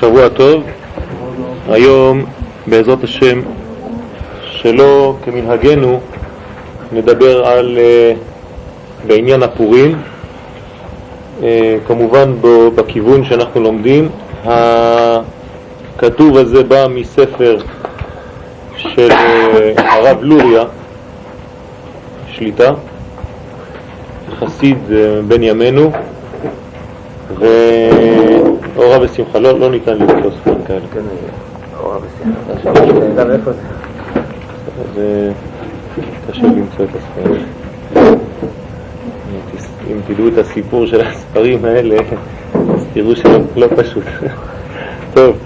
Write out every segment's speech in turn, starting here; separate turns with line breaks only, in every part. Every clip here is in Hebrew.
שבוע טוב. היום, בעזרת השם, שלא כמנהגנו, נדבר על, uh, בעניין הפורים, uh, כמובן בכיוון שאנחנו לומדים. הכתוב הזה בא מספר של uh, הרב לוריה, שליטה, חסיד בן ימינו, ו... אורה ושמחה, לא, לא ניתן למצוא ספרים כאלה. כן. איפה זה? זה קשה למצוא את הספרים. אם תדעו את הסיפור של הספרים האלה, אז תראו שלא לא פשוט. טוב,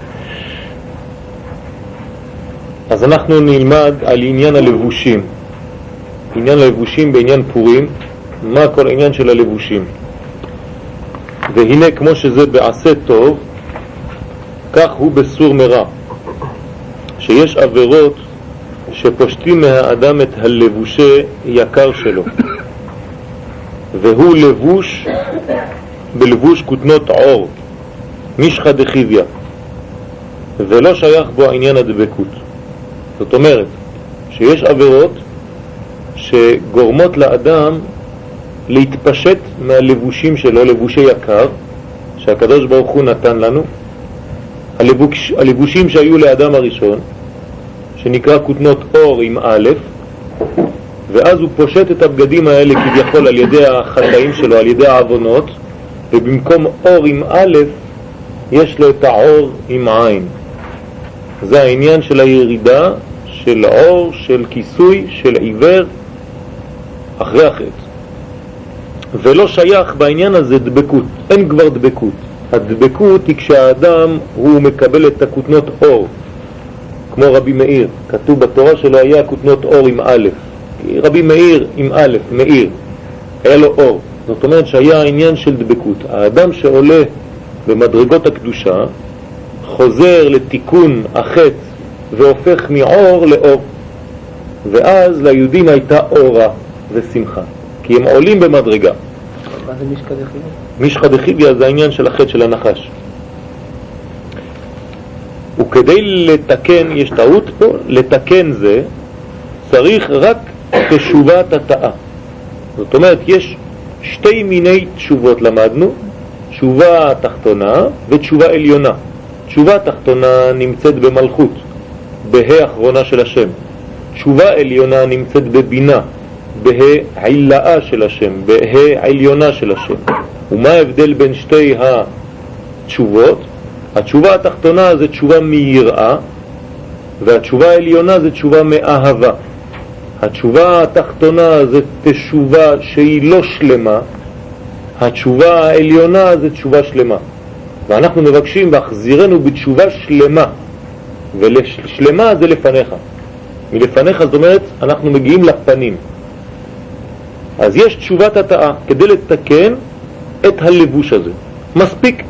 אז אנחנו נלמד על עניין הלבושים. עניין הלבושים בעניין פורים, מה כל העניין של הלבושים. והנה כמו שזה בעשה טוב, כך הוא בסור מרע, שיש עבירות שפושטים מהאדם את הלבושי יקר שלו, והוא לבוש בלבוש כותנות עור, מישחא דחיביה, ולא שייך בו עניין הדבקות. זאת אומרת, שיש עבירות שגורמות לאדם להתפשט מהלבושים שלו, לבושי יקר, שהקדוש ברוך הוא נתן לנו, הלבוש, הלבושים שהיו לאדם הראשון, שנקרא כותנות אור עם א', ואז הוא פושט את הבגדים האלה כביכול על ידי החטאים שלו, על ידי העוונות, ובמקום אור עם א', יש לו את האור עם עין. זה העניין של הירידה של אור, של כיסוי, של עיוור, אחרי החטא. ולא שייך בעניין הזה דבקות, אין כבר דבקות. הדבקות היא כשהאדם הוא מקבל את הכותנות אור, כמו רבי מאיר, כתוב בתורה שלו היה כותנות אור עם א', רבי מאיר עם א', מאיר, היה לו אור, זאת אומרת שהיה העניין של דבקות. האדם שעולה במדרגות הקדושה חוזר לתיקון החטא והופך מעור לאור, ואז ליהודים הייתה אורה ושמחה. כי הם עולים במדרגה.
מה זה מישקא דחיביה?
מישקא דחיביה זה העניין של החטא של הנחש. וכדי לתקן, יש טעות פה, לתקן זה צריך רק תשובת התאה. זאת אומרת, יש שתי מיני תשובות למדנו, תשובה תחתונה ותשובה עליונה. תשובה תחתונה נמצאת במלכות, בה' אחרונה של השם. תשובה עליונה נמצאת בבינה, בהעילאה של השם, בהעליונה של השם. ומה ההבדל בין שתי התשובות? התשובה התחתונה זה תשובה מיראה, והתשובה העליונה זה תשובה מאהבה. התשובה התחתונה זה תשובה שהיא לא שלמה, התשובה העליונה זה תשובה שלמה. ואנחנו מבקשים להחזירנו בתשובה שלמה, ושלמה זה לפניך. מלפניך זאת אומרת, אנחנו מגיעים לפנים. אז יש תשובת התאה כדי לתקן את הלבוש הזה. מספיק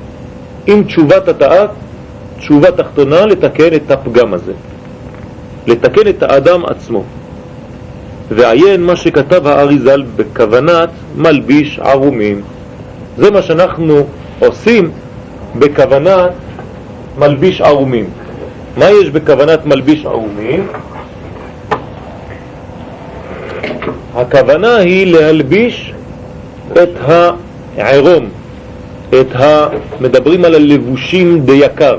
עם תשובת התאה, תשובה תחתונה, לתקן את הפגם הזה. לתקן את האדם עצמו. ועיין מה שכתב האריזל בכוונת מלביש ערומים. זה מה שאנחנו עושים בכוונת מלביש ערומים. מה יש בכוונת מלביש ערומים? הכוונה היא להלביש את העירום, את ה... מדברים על הלבושים יקר.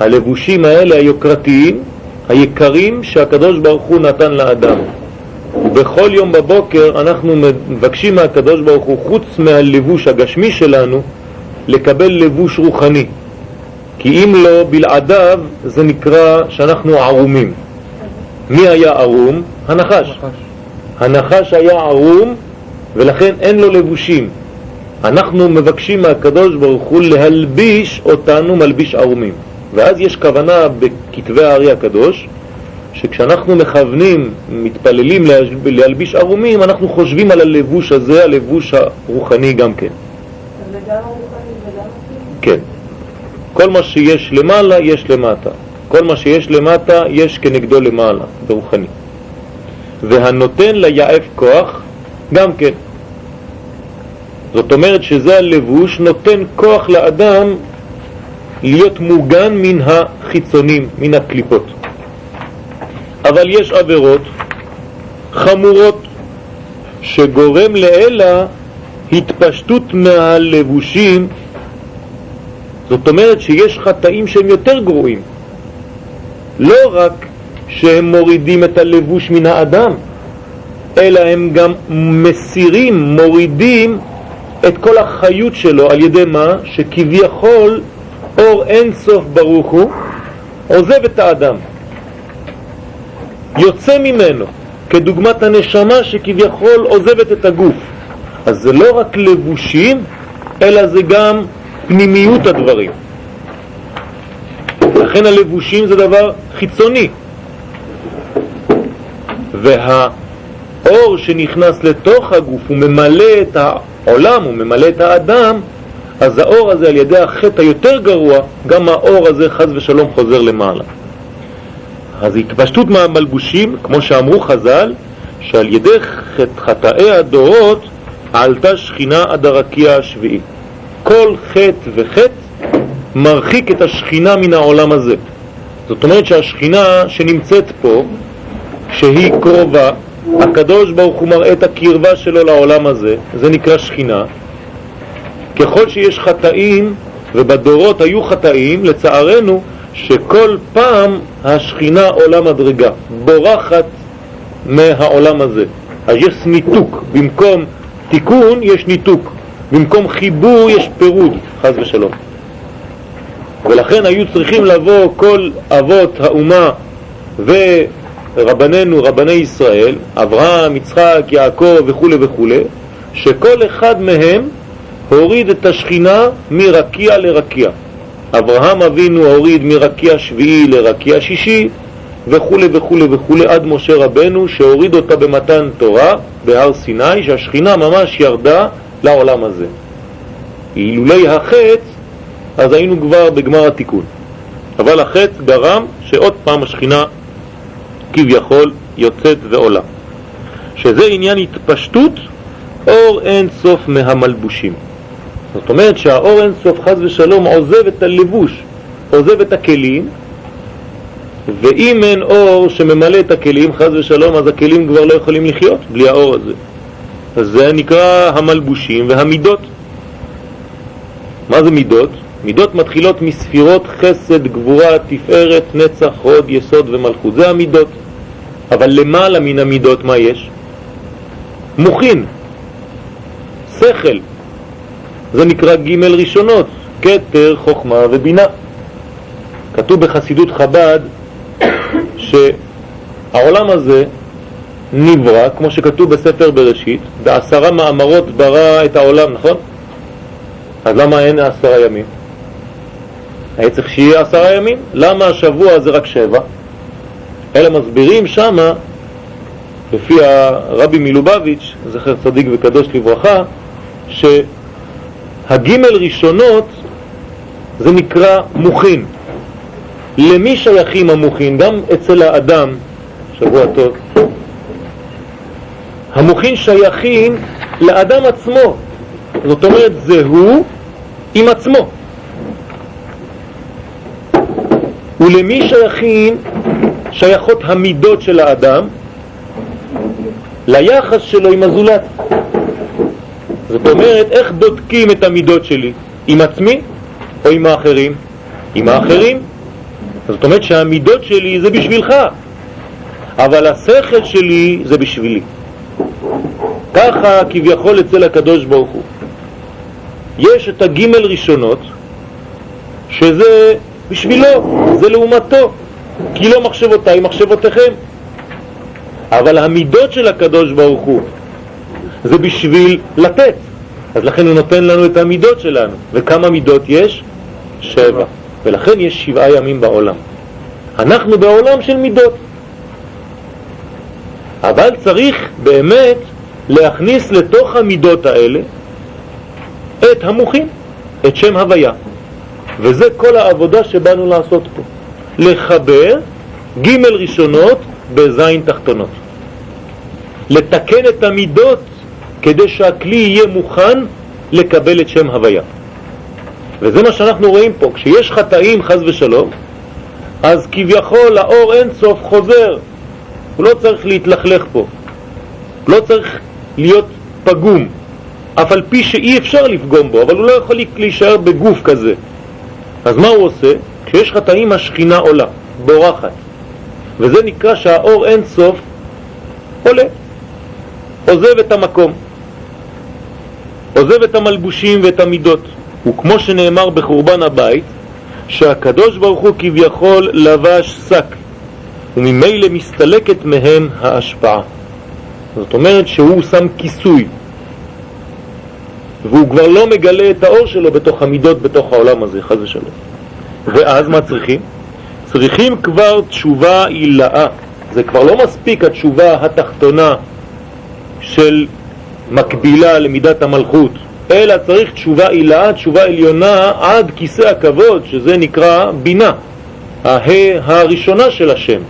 הלבושים האלה היוקרתיים, היקרים שהקדוש ברוך הוא נתן לאדם. בכל יום בבוקר אנחנו מבקשים מהקדוש ברוך הוא, חוץ מהלבוש הגשמי שלנו, לקבל לבוש רוחני. כי אם לא, בלעדיו זה נקרא שאנחנו ערומים. מי היה ערום? הנחש. הנחש היה ערום ולכן אין לו לבושים. אנחנו מבקשים מהקדוש ברוך הוא להלביש אותנו מלביש ערומים. ואז יש כוונה בכתבי הארי הקדוש, שכשאנחנו מכוונים, מתפללים להלביש ערומים, אנחנו חושבים על הלבוש הזה, הלבוש הרוחני גם כן. כן. כל מה שיש למעלה, יש למטה. כל מה שיש למטה, יש כנגדו למעלה, ברוחני. והנותן ליעף כוח גם כן. זאת אומרת שזה הלבוש נותן כוח לאדם להיות מוגן מן החיצונים, מן הקליפות. אבל יש עבירות חמורות שגורם לאלה התפשטות מהלבושים, זאת אומרת שיש חטאים שהם יותר גרועים. לא רק שהם מורידים את הלבוש מן האדם, אלא הם גם מסירים, מורידים את כל החיות שלו על ידי מה? שכביכול אור אין סוף ברוך הוא עוזב את האדם, יוצא ממנו, כדוגמת הנשמה שכביכול עוזבת את הגוף. אז זה לא רק לבושים, אלא זה גם פנימיות הדברים. לכן הלבושים זה דבר חיצוני. והאור שנכנס לתוך הגוף הוא ממלא את העולם, הוא ממלא את האדם, אז האור הזה על ידי החטא היותר גרוע, גם האור הזה חז ושלום חוזר למעלה. אז התפשטות מהמלבושים, כמו שאמרו חז"ל, שעל ידי חטאי הדורות עלתה שכינה עד הרקיע השביעי. כל חטא וחטא מרחיק את השכינה מן העולם הזה. זאת אומרת שהשכינה שנמצאת פה, שהיא קרובה, הקדוש ברוך הוא מראה את הקרבה שלו לעולם הזה, זה נקרא שכינה. ככל שיש חטאים, ובדורות היו חטאים, לצערנו, שכל פעם השכינה עולה מדרגה, בורחת מהעולם הזה. אז יש ניתוק, במקום תיקון יש ניתוק, במקום חיבור יש פירוד, חז ושלום. ולכן היו צריכים לבוא כל אבות האומה ורבנינו, רבני ישראל, אברהם, יצחק, יעקב וכו' וכו', שכל אחד מהם הוריד את השכינה מרקיע לרקיע. אברהם אבינו הוריד מרקיע שביעי לרקיע שישי וכו' וכו' וכו' עד משה רבנו שהוריד אותה במתן תורה בהר סיני שהשכינה ממש ירדה לעולם הזה. אילולי החץ אז היינו כבר בגמר התיקון. אבל החץ גרם שעוד פעם השכינה כביכול יוצאת ועולה. שזה עניין התפשטות אור אין סוף מהמלבושים. זאת אומרת שהאור אין סוף חז ושלום עוזב את הלבוש, עוזב את הכלים, ואם אין אור שממלא את הכלים, חז ושלום, אז הכלים כבר לא יכולים לחיות בלי האור הזה. אז זה נקרא המלבושים והמידות. מה זה מידות? מידות מתחילות מספירות חסד, גבורה, תפארת, נצח, הוד, יסוד ומלכות. זה המידות. אבל למעלה מן המידות מה יש? מוכין, שכל, זה נקרא ג' ראשונות, כתר, חוכמה ובינה. כתוב בחסידות חב"ד שהעולם הזה נברא, כמו שכתוב בספר בראשית, בעשרה מאמרות ברא את העולם, נכון? אז למה אין עשרה ימים? היה צריך שיהיה עשרה ימים. למה השבוע זה רק שבע? אלה מסבירים שמה, לפי הרבי מלובביץ', זכר צדיק וקדוש לברכה, ש... הגימל ראשונות זה נקרא מוכין. למי שייכים המוכין? גם אצל האדם, שבוע טוב, המוכין שייכים לאדם עצמו. זאת אומרת, זה הוא עם עצמו. ולמי שייכים שייכות המידות של האדם? ליחס שלו עם הזולת. זאת אומרת, איך בודקים את המידות שלי? עם עצמי או עם האחרים? עם האחרים. זאת אומרת שהמידות שלי זה בשבילך, אבל השכל שלי זה בשבילי. ככה כביכול אצל הקדוש ברוך הוא. יש את הגימל ראשונות, שזה בשבילו, זה לעומתו, כי לא מחשבותיי מחשבותיכם. אבל המידות של הקדוש ברוך הוא זה בשביל לתת. אז לכן הוא נותן לנו את המידות שלנו. וכמה מידות יש? שבע. ולכן יש שבעה ימים בעולם. אנחנו בעולם של מידות. אבל צריך באמת להכניס לתוך המידות האלה את המוחים, את שם הוויה. וזה כל העבודה שבאנו לעשות פה. לחבר ג' ראשונות בזין תחתונות. לתקן את המידות כדי שהכלי יהיה מוכן לקבל את שם הוויה. וזה מה שאנחנו רואים פה, כשיש חטאים חז ושלום, אז כביכול האור אין סוף חוזר, הוא לא צריך להתלכלך פה, לא צריך להיות פגום, אף על פי שאי אפשר לפגום בו, אבל הוא לא יכול להישאר בגוף כזה. אז מה הוא עושה? כשיש חטאים השכינה עולה, בורחת, וזה נקרא שהאור אין סוף עולה, עוזב את המקום, עוזב את המלבושים ואת המידות. וכמו שנאמר בחורבן הבית, שהקדוש ברוך הוא כביכול לבש שק, וממילא מסתלקת מהם ההשפעה. זאת אומרת שהוא שם כיסוי, והוא כבר לא מגלה את האור שלו בתוך המידות, בתוך העולם הזה, חז ושלום. ואז מה צריכים? צריכים כבר תשובה עילאה. זה כבר לא מספיק התשובה התחתונה של מקבילה למידת המלכות, אלא צריך תשובה עילאה, תשובה עליונה עד כיסא הכבוד, שזה נקרא בינה, הה הראשונה של השם.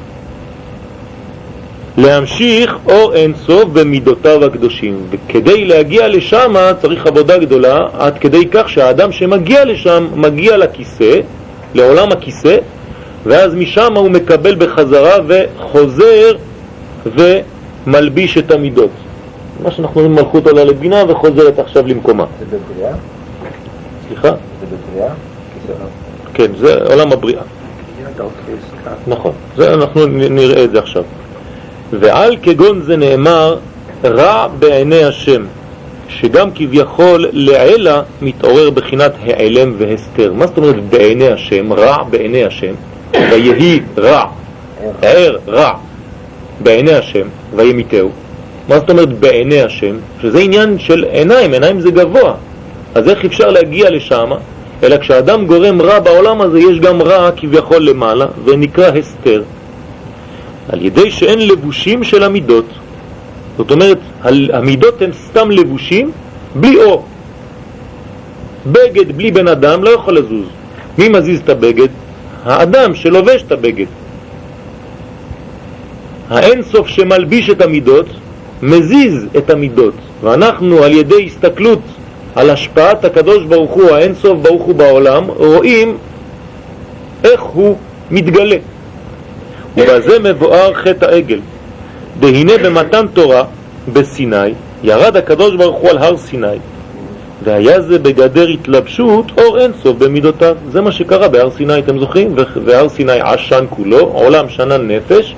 להמשיך אור אינסוף במידותיו הקדושים, וכדי להגיע לשם צריך עבודה גדולה, עד כדי כך שהאדם שמגיע לשם מגיע לכיסא, לעולם הכיסא, ואז משם הוא מקבל בחזרה וחוזר ומלביש את המידות. מה שאנחנו רואים מלכות עולה לבינה וחוזרת עכשיו למקומה.
זה בבריאה?
סליחה?
זה בבריאה?
כן, זה עולם הבריאה. נכון, זה אנחנו נראה את זה עכשיו. ועל כגון זה נאמר רע בעיני השם, שגם כביכול לעילה מתעורר בחינת העלם והסתר. מה זאת אומרת בעיני השם? רע בעיני השם, ויהי רע, ער רע בעיני השם, וימיתהו. מה זאת אומרת בעיני השם? שזה עניין של עיניים, עיניים זה גבוה. אז איך אפשר להגיע לשם? אלא כשאדם גורם רע בעולם הזה, יש גם רע כביכול למעלה, ונקרא הסתר. על ידי שאין לבושים של המידות. זאת אומרת, המידות הן סתם לבושים בלי אור. בגד בלי בן אדם לא יכול לזוז. מי מזיז את הבגד? האדם שלובש את הבגד. האין סוף שמלביש את המידות מזיז את המידות, ואנחנו על ידי הסתכלות על השפעת הקדוש ברוך הוא, האין סוף ברוך הוא בעולם, רואים איך הוא מתגלה. ובזה מבואר חטא העגל. והנה במתן תורה בסיני ירד הקדוש ברוך הוא על הר סיני והיה זה בגדר התלבשות אור אינסוף במידותיו. זה מה שקרה בהר סיני, אתם זוכרים? והר סיני עשן כולו, עולם שנן נפש,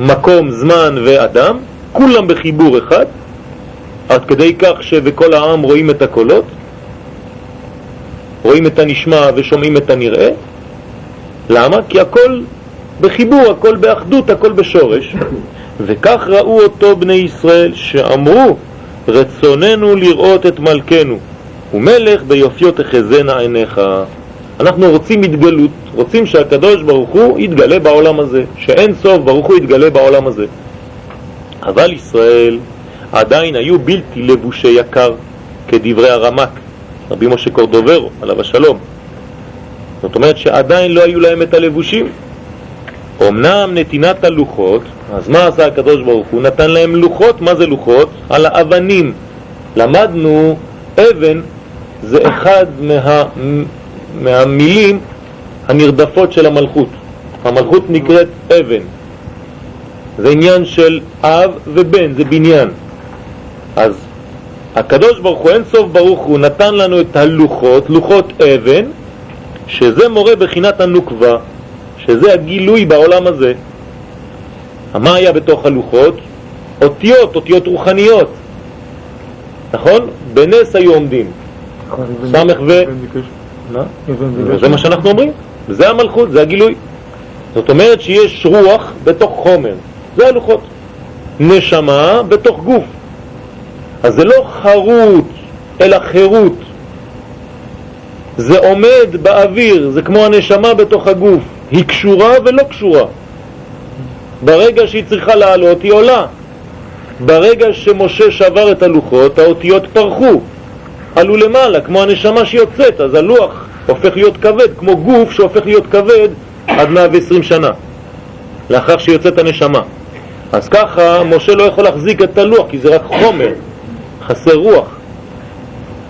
מקום, זמן ואדם, כולם בחיבור אחד, עד כדי כך שבכל העם רואים את הקולות, רואים את הנשמע ושומעים את הנראה. למה? כי הכל בחיבור, הכל באחדות, הכל בשורש. וכך ראו אותו בני ישראל שאמרו רצוננו לראות את מלכנו ומלך ביופיו תחזנה עיניך. אנחנו רוצים התגלות, רוצים שהקדוש ברוך הוא יתגלה בעולם הזה, שאין סוף ברוך הוא יתגלה בעולם הזה. אבל ישראל עדיין היו בלתי לבושי יקר, כדברי הרמק, רבי משה קורדוברו, עליו השלום. זאת אומרת שעדיין לא היו להם את הלבושים. אמנם נתינת הלוחות, אז מה עשה הקדוש ברוך הוא? נתן להם לוחות, מה זה לוחות? על האבנים. למדנו, אבן זה אחד מה, מהמילים הנרדפות של המלכות. המלכות נקראת אבן. זה עניין של אב ובן, זה בניין. אז הקדוש ברוך הוא, אין סוף ברוך הוא, נתן לנו את הלוחות, לוחות אבן, שזה מורה בחינת הנוקבה, שזה הגילוי בעולם הזה. מה היה בתוך הלוחות? אותיות, אותיות רוחניות. נכון? בנס היו עומדים. סמך ו... זה מה שאנחנו אומרים. זה המלכות, זה הגילוי. זאת אומרת שיש רוח בתוך חומר. זה הלוחות. נשמה בתוך גוף. אז זה לא חרות, אלא חירות. זה עומד באוויר, זה כמו הנשמה בתוך הגוף. היא קשורה ולא קשורה. ברגע שהיא צריכה לעלות, היא עולה. ברגע שמשה שבר את הלוחות, האותיות פרחו, עלו למעלה, כמו הנשמה שיוצאת, אז הלוח הופך להיות כבד, כמו גוף שהופך להיות כבד עד 120 שנה, לאחר שיוצאת הנשמה. אז ככה משה לא יכול להחזיק את הלוח, כי זה רק חומר, חסר רוח.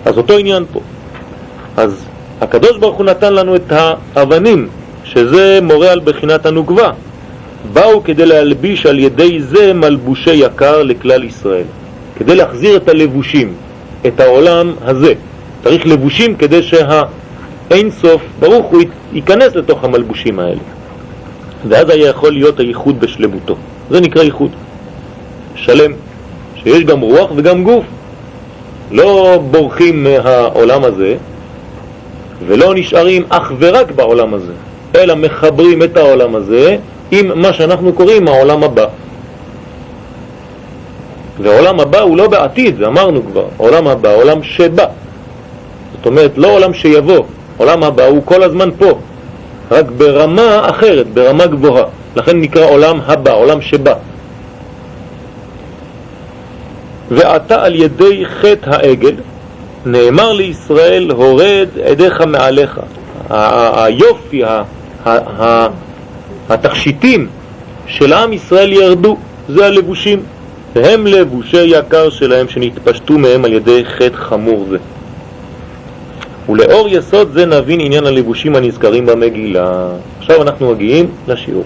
אז אותו עניין פה. אז הקדוש ברוך הוא נתן לנו את האבנים, שזה מורה על בחינת הנוגבה. באו כדי להלביש על ידי זה מלבושי יקר לכלל ישראל, כדי להחזיר את הלבושים, את העולם הזה. צריך לבושים כדי שהאין סוף, ברוך הוא ייכנס לתוך המלבושים האלה. ואז היה יכול להיות הייחוד בשלמותו. זה נקרא ייחוד. שלם, שיש גם רוח וגם גוף. לא בורחים מהעולם הזה ולא נשארים אך ורק בעולם הזה, אלא מחברים את העולם הזה עם מה שאנחנו קוראים העולם הבא. ועולם הבא הוא לא בעתיד, אמרנו כבר, עולם הבא, עולם שבא. זאת אומרת, לא עולם שיבוא, עולם הבא הוא כל הזמן פה, רק ברמה אחרת, ברמה גבוהה. לכן נקרא עולם הבא, עולם שבא. ועתה על ידי חטא העגל נאמר לישראל הורד עדיך מעליך. היופי, התכשיטים של עם ישראל ירדו, זה הלבושים, והם לבושי יקר שלהם שנתפשטו מהם על ידי חטא חמור זה. ולאור יסוד זה נבין עניין הלבושים הנזכרים במגילה. עכשיו אנחנו מגיעים לשיעור.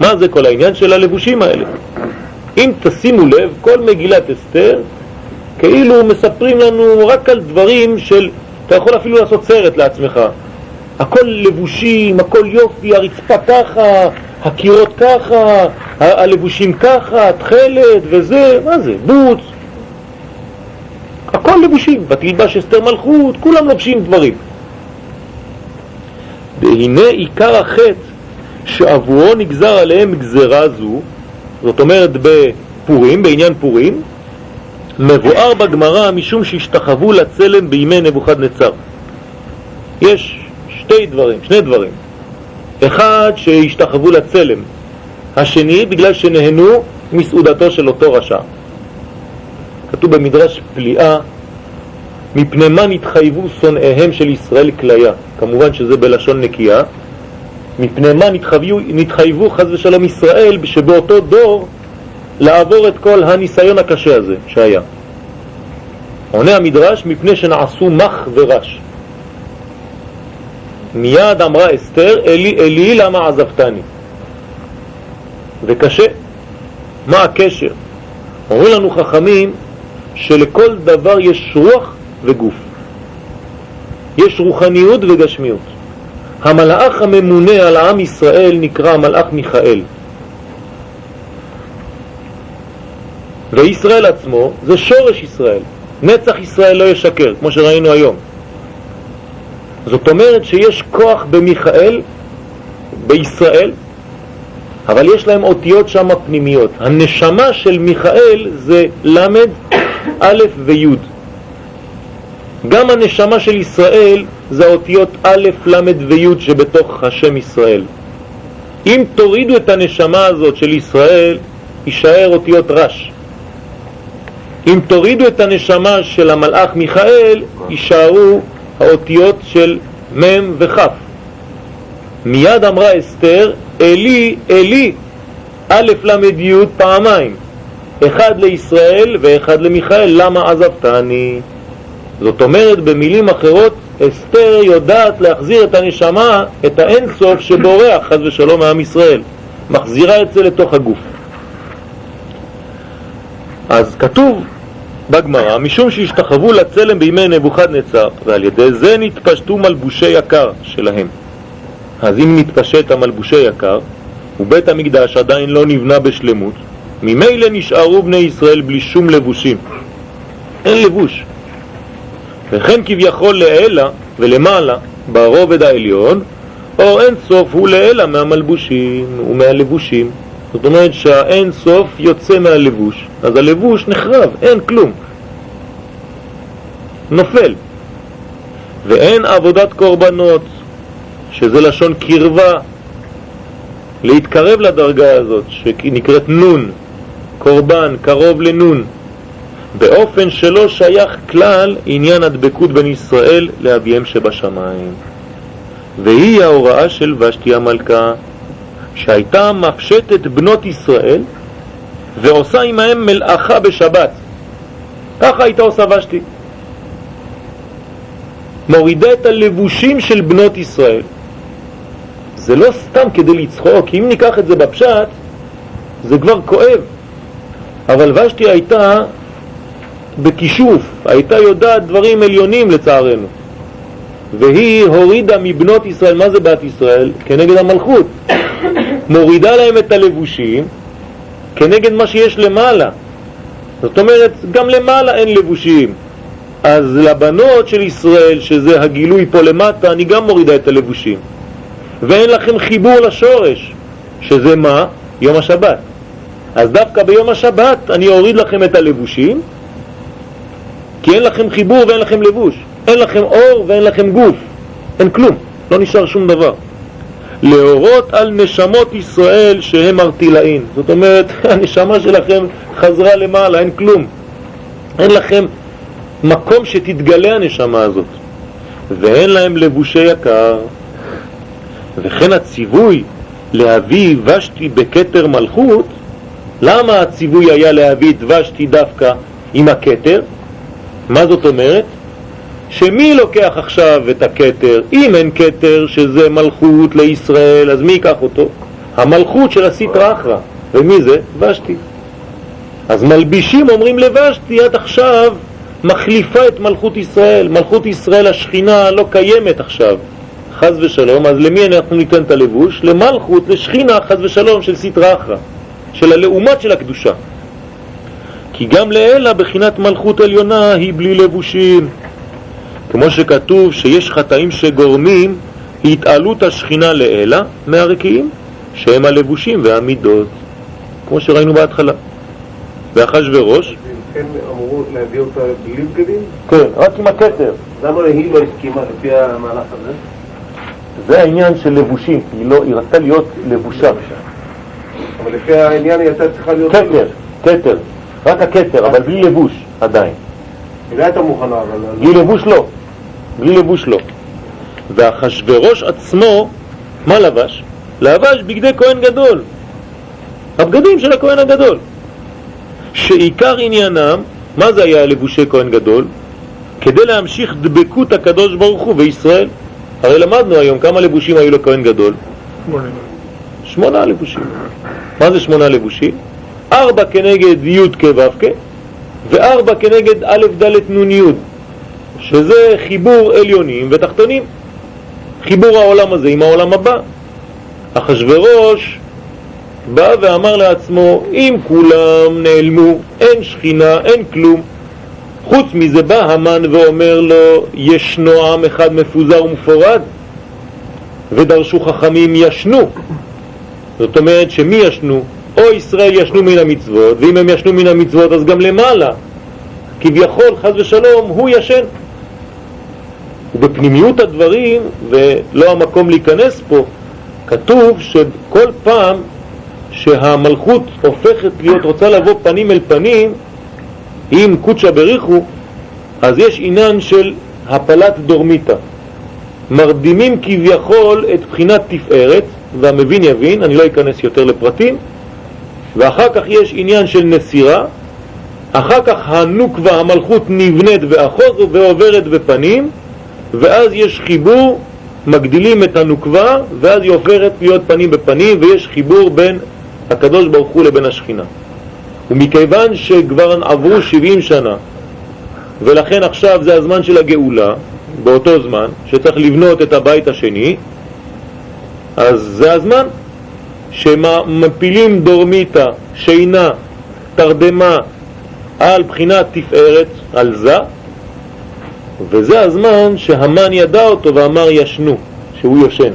מה זה כל העניין של הלבושים האלה? אם תשימו לב, כל מגילת אסתר כאילו מספרים לנו רק על דברים של, אתה יכול אפילו לעשות סרט לעצמך. הכל לבושים, הכל יופי, הרצפה ככה, הקירות ככה, הלבושים ככה, תכלת וזה, מה זה? בוץ. הכל לבושים, ותלבש אסתר מלכות, כולם לובשים דברים. והנה עיקר החטא שעבורו נגזר עליהם גזרה זו, זאת אומרת בפורים, בעניין פורים, מבואר בגמרא משום שהשתחוו לצלם בימי נבוכדנצר. יש שתי דברים, שני דברים. אחד, שהשתחוו לצלם. השני, בגלל שנהנו מסעודתו של אותו רשע. כתוב במדרש פליאה, מפני מה נתחייבו שונאיהם של ישראל כליה. כמובן שזה בלשון נקייה. מפני מה נתחייבו, נתחייבו חז ושלום ישראל שבאותו דור לעבור את כל הניסיון הקשה הזה שהיה. עונה המדרש מפני שנעשו מח ורש. מיד אמרה אסתר, אלי אלי למה עזבתני? וקשה. מה הקשר? אומרים לנו חכמים שלכל דבר יש רוח וגוף. יש רוחניות וגשמיות. המלאך הממונה על העם ישראל נקרא המלאך מיכאל. וישראל עצמו זה שורש ישראל. נצח ישראל לא ישקר, כמו שראינו היום. זאת אומרת שיש כוח במיכאל, בישראל, אבל יש להם אותיות שם פנימיות. הנשמה של מיכאל זה למד, א' וי'. גם הנשמה של ישראל זה האותיות א', ל' וי' שבתוך השם ישראל. אם תורידו את הנשמה הזאת של ישראל, יישאר אותיות רש. אם תורידו את הנשמה של המלאך מיכאל, יישארו האותיות של מ' וכ'. מיד אמרה אסתר, אלי, אלי, א' ל' י' פעמיים, אחד לישראל ואחד למיכאל, למה עזבתני? זאת אומרת, במילים אחרות, אסתר יודעת להחזיר את הנשמה, את האינסוף שבורח, חז ושלום, מעם ישראל. מחזירה את זה לתוך הגוף. אז כתוב בגמרא, משום שהשתחוו לצלם בימי נבוכדנצר, ועל ידי זה נתפשטו מלבושי יקר שלהם. אז אם נתפשט המלבושי יקר, ובית המקדש עדיין לא נבנה בשלמות, ממילא נשארו בני ישראל בלי שום לבושים. אין לבוש. וכן כביכול לעילה ולמעלה ברובד העליון, או אין סוף הוא לעילה מהמלבושים ומהלבושים. זאת אומרת שהאין סוף יוצא מהלבוש, אז הלבוש נחרב, אין כלום. נופל. ואין עבודת קורבנות, שזה לשון קרבה, להתקרב לדרגה הזאת, שנקראת נון, קורבן, קרוב לנון, באופן שלא שייך כלל עניין הדבקות בין ישראל לאביהם שבשמיים. והיא ההוראה של ושתי המלכה, שהייתה מפשטת בנות ישראל ועושה עמהם מלאכה בשבת. ככה הייתה עושה ושתי. מורידה את הלבושים של בנות ישראל. זה לא סתם כדי לצחוק, אם ניקח את זה בפשט, זה כבר כואב. אבל ושתי הייתה בכישוף, הייתה יודעת דברים עליונים לצערנו. והיא הורידה מבנות ישראל, מה זה בת ישראל? כנגד המלכות. מורידה להם את הלבושים כנגד מה שיש למעלה. זאת אומרת, גם למעלה אין לבושים. אז לבנות של ישראל, שזה הגילוי פה למטה, אני גם מורידה את הלבושים. ואין לכם חיבור לשורש, שזה מה? יום השבת. אז דווקא ביום השבת אני אוריד לכם את הלבושים, כי אין לכם חיבור ואין לכם לבוש. אין לכם אור ואין לכם גוף. אין כלום, לא נשאר שום דבר. להורות על נשמות ישראל שהם ארטילאין. זאת אומרת, הנשמה שלכם חזרה למעלה, אין כלום. אין לכם מקום שתתגלה הנשמה הזאת. ואין להם לבושי יקר. וכן הציווי להביא ושתי בכתר מלכות, למה הציווי היה להביא את ושתי דווקא עם הכתר? מה זאת אומרת? שמי לוקח עכשיו את הכתר? אם אין כתר שזה מלכות לישראל, אז מי ייקח אותו? המלכות של הסיטרא אחרא. ומי זה? ושתי. אז מלבישים אומרים לוושתי עד עכשיו מחליפה את מלכות ישראל. מלכות ישראל השכינה לא קיימת עכשיו, חז ושלום, אז למי אנחנו ניתן את הלבוש? למלכות, לשכינה, חז ושלום, של סטרא אחרא, של הלאומת של הקדושה. כי גם לאלה בחינת מלכות עליונה היא בלי לבושים. כמו שכתוב שיש חטאים שגורמים התעלות השכינה לאלה מהרקיעים, שהם הלבושים והמידות, כמו שראינו בהתחלה. ואחשוורוש...
כן אמרו להביא אותה בלי בגדים?
כן, רק עם הכתר.
למה היא לא הסכימה לפי המהלך הזה?
זה העניין של לבושים, היא, לא, היא רצתה להיות לבושה.
אבל לפי העניין היא הייתה צריכה להיות...
כתר, כתר, רק הכתר, אבל בלי לבוש עדיין.
היא לא הייתה מוכנה, אבל...
בלי לבוש לא, בלי לבוש לא. ואחשוורוש עצמו, מה לבש? לבש בגדי כהן גדול, הבגדים של הכהן הגדול. שעיקר עניינם, מה זה היה לבושי כהן גדול? כדי להמשיך דבקות הקדוש ברוך הוא בישראל. הרי למדנו היום כמה לבושים היו לכהן גדול.
שמונה.
שמונה לבושים. מה זה שמונה לבושים? ארבע כנגד י' כו' כ' וארבע כנגד א' ד' נ' י' שזה חיבור עליונים ותחתונים. חיבור העולם הזה עם העולם הבא. אחשוורוש בא ואמר לעצמו, אם כולם נעלמו, אין שכינה, אין כלום, חוץ מזה בא המן ואומר לו, ישנו עם אחד מפוזר ומפורד, ודרשו חכמים ישנו. זאת אומרת שמי ישנו? או ישראל ישנו מן המצוות, ואם הם ישנו מן המצוות אז גם למעלה. כביכול, חז ושלום, הוא ישן. ובפנימיות הדברים, ולא המקום להיכנס פה, כתוב שכל פעם שהמלכות הופכת להיות, רוצה לבוא פנים אל פנים עם קודשא בריחו, אז יש עניין של הפלת דורמיתא. מרדימים כביכול את בחינת תפארת, והמבין יבין, אני לא אכנס יותר לפרטים, ואחר כך יש עניין של נסירה, אחר כך הנוקבה, המלכות נבנית ואחוז ועוברת בפנים, ואז יש חיבור, מגדילים את הנוקבה, ואז היא עוברת להיות פנים בפנים, ויש חיבור בין הקדוש ברוך הוא לבין השכינה. ומכיוון שכבר עברו 70 שנה, ולכן עכשיו זה הזמן של הגאולה, באותו זמן, שצריך לבנות את הבית השני, אז זה הזמן שמפילים דורמיתא, שינה, תרדמה, על בחינת תפארת, על זה, וזה הזמן שהמן ידע אותו ואמר ישנו, שהוא יושן.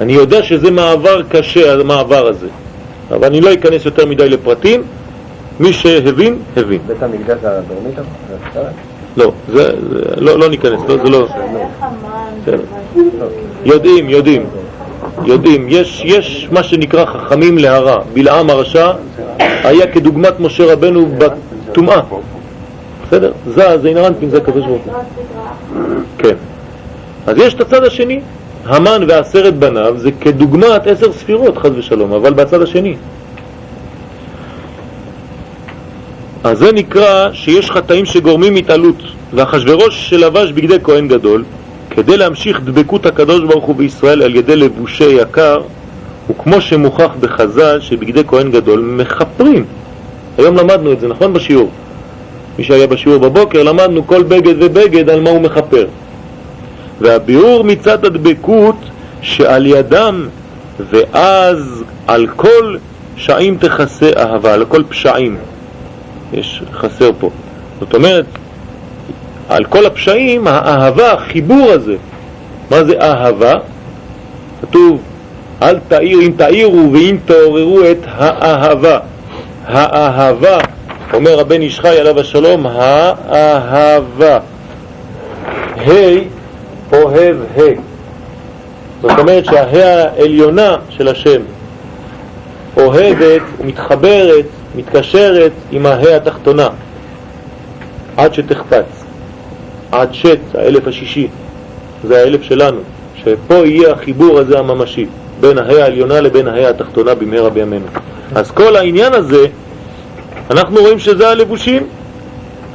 אני יודע שזה מעבר קשה, המעבר הזה, אבל אני לא אכנס יותר מדי לפרטים. מי שהבין, הבין.
בית המקדש הדרומית?
לא, זה, זה לא, לא ניכנס, לא, זה לא... יודעים, יודעים, יודעים. יש, יש מה שנקרא חכמים להרע. בלעם הרשע היה כדוגמת משה רבנו בטומאה. בסדר? זה, זה אינרנטים, זה הקדוש ברוך הוא. כן. אז יש את הצד השני. המן ועשרת בניו זה כדוגמת עשר ספירות, חז ושלום, אבל בצד השני. אז זה נקרא שיש חטאים שגורמים התעלות ואחשוורוש שלבש בגדי כהן גדול, כדי להמשיך דבקות הקדוש ברוך הוא בישראל על ידי לבושי יקר, וכמו שמוכח בחז"ל שבגדי כהן גדול מכפרים. היום למדנו את זה, נכון? בשיעור. מי שהיה בשיעור בבוקר, למדנו כל בגד ובגד על מה הוא מכפר. והביאור מצד הדבקות שעל ידם ואז על כל פשעים תכסה אהבה, על כל פשעים. יש חסר פה. זאת אומרת, על כל הפשעים, האהבה, החיבור הזה. מה זה אהבה? כתוב, אל תאיר, אם תאירו ואם תעוררו את האהבה. האהבה, אומר הבן איש חי עליו השלום, האהבה. ה' אוהב ה'. זאת אומרת שההא העליונה של השם אוהבת, מתחברת, מתקשרת עם ההא התחתונה עד שתחפץ, עד שת, האלף השישי, זה האלף שלנו, שפה יהיה החיבור הזה הממשי בין ההא העליונה לבין ההא התחתונה במהרה בימינו. אז כל העניין הזה, אנחנו רואים שזה הלבושים,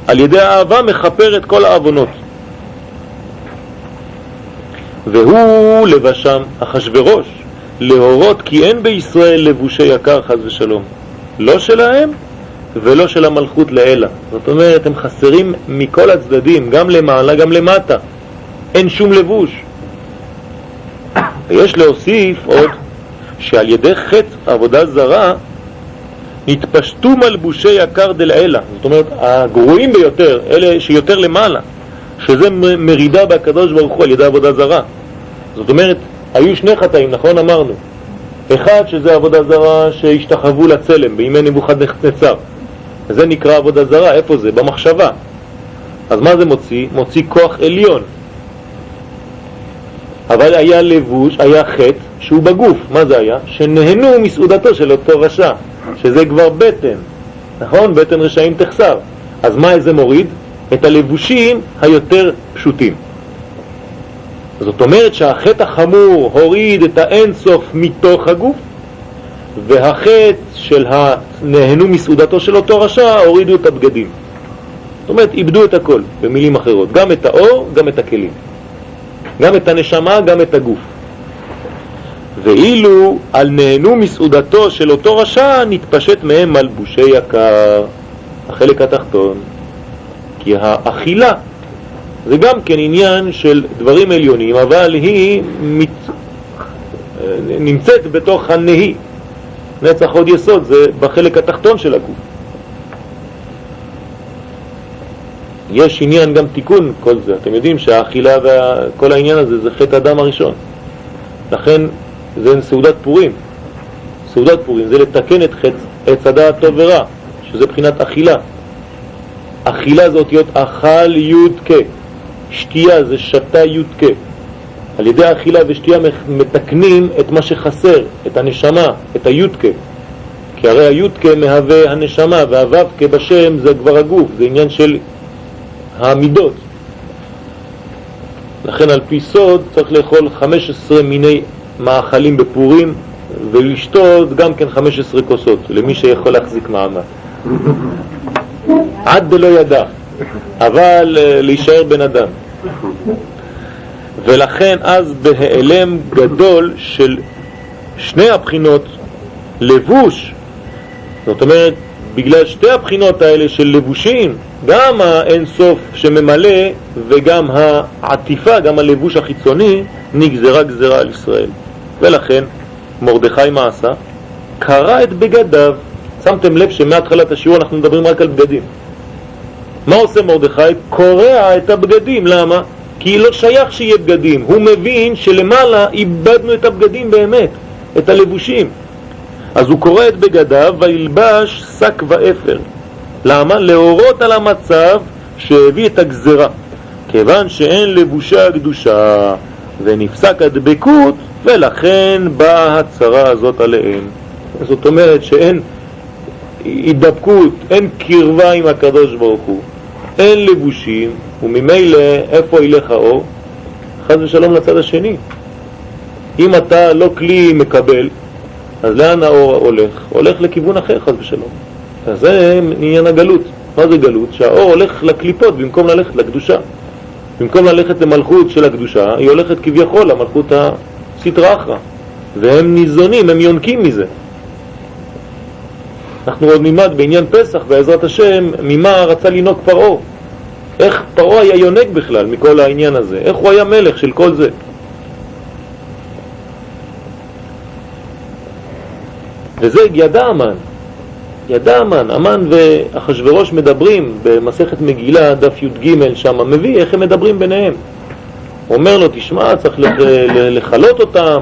על ידי האהבה מכפר את כל העוונות. והוא לבשם אחשורוש, להורות כי אין בישראל לבושי יקר חז ושלום, לא שלהם ולא של המלכות לאלה. זאת אומרת, הם חסרים מכל הצדדים, גם למעלה, גם למטה. אין שום לבוש. ויש להוסיף עוד שעל ידי חטא עבודה זרה נתפשטו מלבושי יקר דלעילה. זאת אומרת, הגרועים ביותר, אלה שיותר למעלה, שזה מרידה בהקדוש ברוך הוא על ידי עבודה זרה. זאת אומרת, היו שני חטאים, נכון? אמרנו. אחד שזה עבודה זרה שהשתחוו לצלם בימי נבוכדנצר. זה נקרא עבודה זרה, איפה זה? במחשבה. אז מה זה מוציא? מוציא כוח עליון. אבל היה לבוש, היה חטא שהוא בגוף. מה זה היה? שנהנו מסעודתו של אותו רשע, שזה כבר בטן, נכון? בטן רשעים תחסר. אז מה זה מוריד? את הלבושים היותר פשוטים. זאת אומרת שהחטא החמור הוריד את האינסוף מתוך הגוף, והחטא של הנהנו מסעודתו של אותו רשע הורידו את הבגדים. זאת אומרת, איבדו את הכל, במילים אחרות, גם את האור, גם את הכלים. גם את הנשמה, גם את הגוף. ואילו על נהנו מסעודתו של אותו רשע נתפשט מהם מלבושי יקר, החלק התחתון, כי האכילה זה גם כן עניין של דברים עליונים, אבל היא מת... נמצאת בתוך הנהי. נצח עוד יסוד זה בחלק התחתון של הגוף. יש עניין גם תיקון כל זה. אתם יודעים שהאכילה וכל העניין הזה זה חטא אדם הראשון. לכן זה סעודת פורים. סעודת פורים זה לתקן את חטא עץ הדעת טוב ורע, שזה בחינת אכילה. אכילה זה אותיות אכל י' כ'. שתייה זה שתה י"ק. על ידי האכילה ושתייה מתקנים את מה שחסר, את הנשמה, את הי"ק. כי הרי הי"ק מהווה הנשמה והו"ק בשם זה כבר הגוף, זה עניין של המידות. לכן על פי סוד צריך לאכול 15 מיני מאכלים בפורים ולשתות גם כן 15 כוסות, למי שיכול להחזיק מעמד. עד דלא ידע. אבל אה, להישאר בן אדם. ולכן אז בהיעלם גדול של שני הבחינות לבוש, זאת אומרת, בגלל שתי הבחינות האלה של לבושים, גם האין סוף שממלא וגם העטיפה, גם הלבוש החיצוני, נגזרה גזרה על ישראל. ולכן מרדכי מעשה קרא את בגדיו. שמתם לב שמהתחלת השיעור אנחנו מדברים רק על בגדים. מה עושה מרדכי? קורע את הבגדים, למה? כי לא שייך שיהיה בגדים, הוא מבין שלמעלה איבדנו את הבגדים באמת, את הלבושים. אז הוא קורא את בגדיו וילבש שק ואפר. למה? להורות על המצב שהביא את הגזרה. כיוון שאין לבושה הקדושה ונפסק הדבקות, ולכן באה הצרה הזאת עליהם. זאת אומרת שאין הידבקות, אין קרבה עם הקדוש ברוך הוא. אין לבושים, וממילא איפה ילך האור? חז ושלום לצד השני. אם אתה לא כלי מקבל, אז לאן האור הולך? הולך לכיוון אחר, חז ושלום. אז זה עניין הגלות. מה זה גלות? שהאור הולך לקליפות במקום ללכת לקדושה. במקום ללכת למלכות של הקדושה, היא הולכת כביכול למלכות הסטרא אחרא. והם ניזונים, הם יונקים מזה. אנחנו עוד נלמד בעניין פסח, בעזרת השם, ממה רצה לנהוג פרעה. איך פרעה היה יונק בכלל מכל העניין הזה, איך הוא היה מלך של כל זה. וזה ידע המן, ידע המן, המן ואחשוורוש מדברים במסכת מגילה, דף י"ג שם, מביא איך הם מדברים ביניהם. אומר לו, תשמע, צריך לחלות אותם.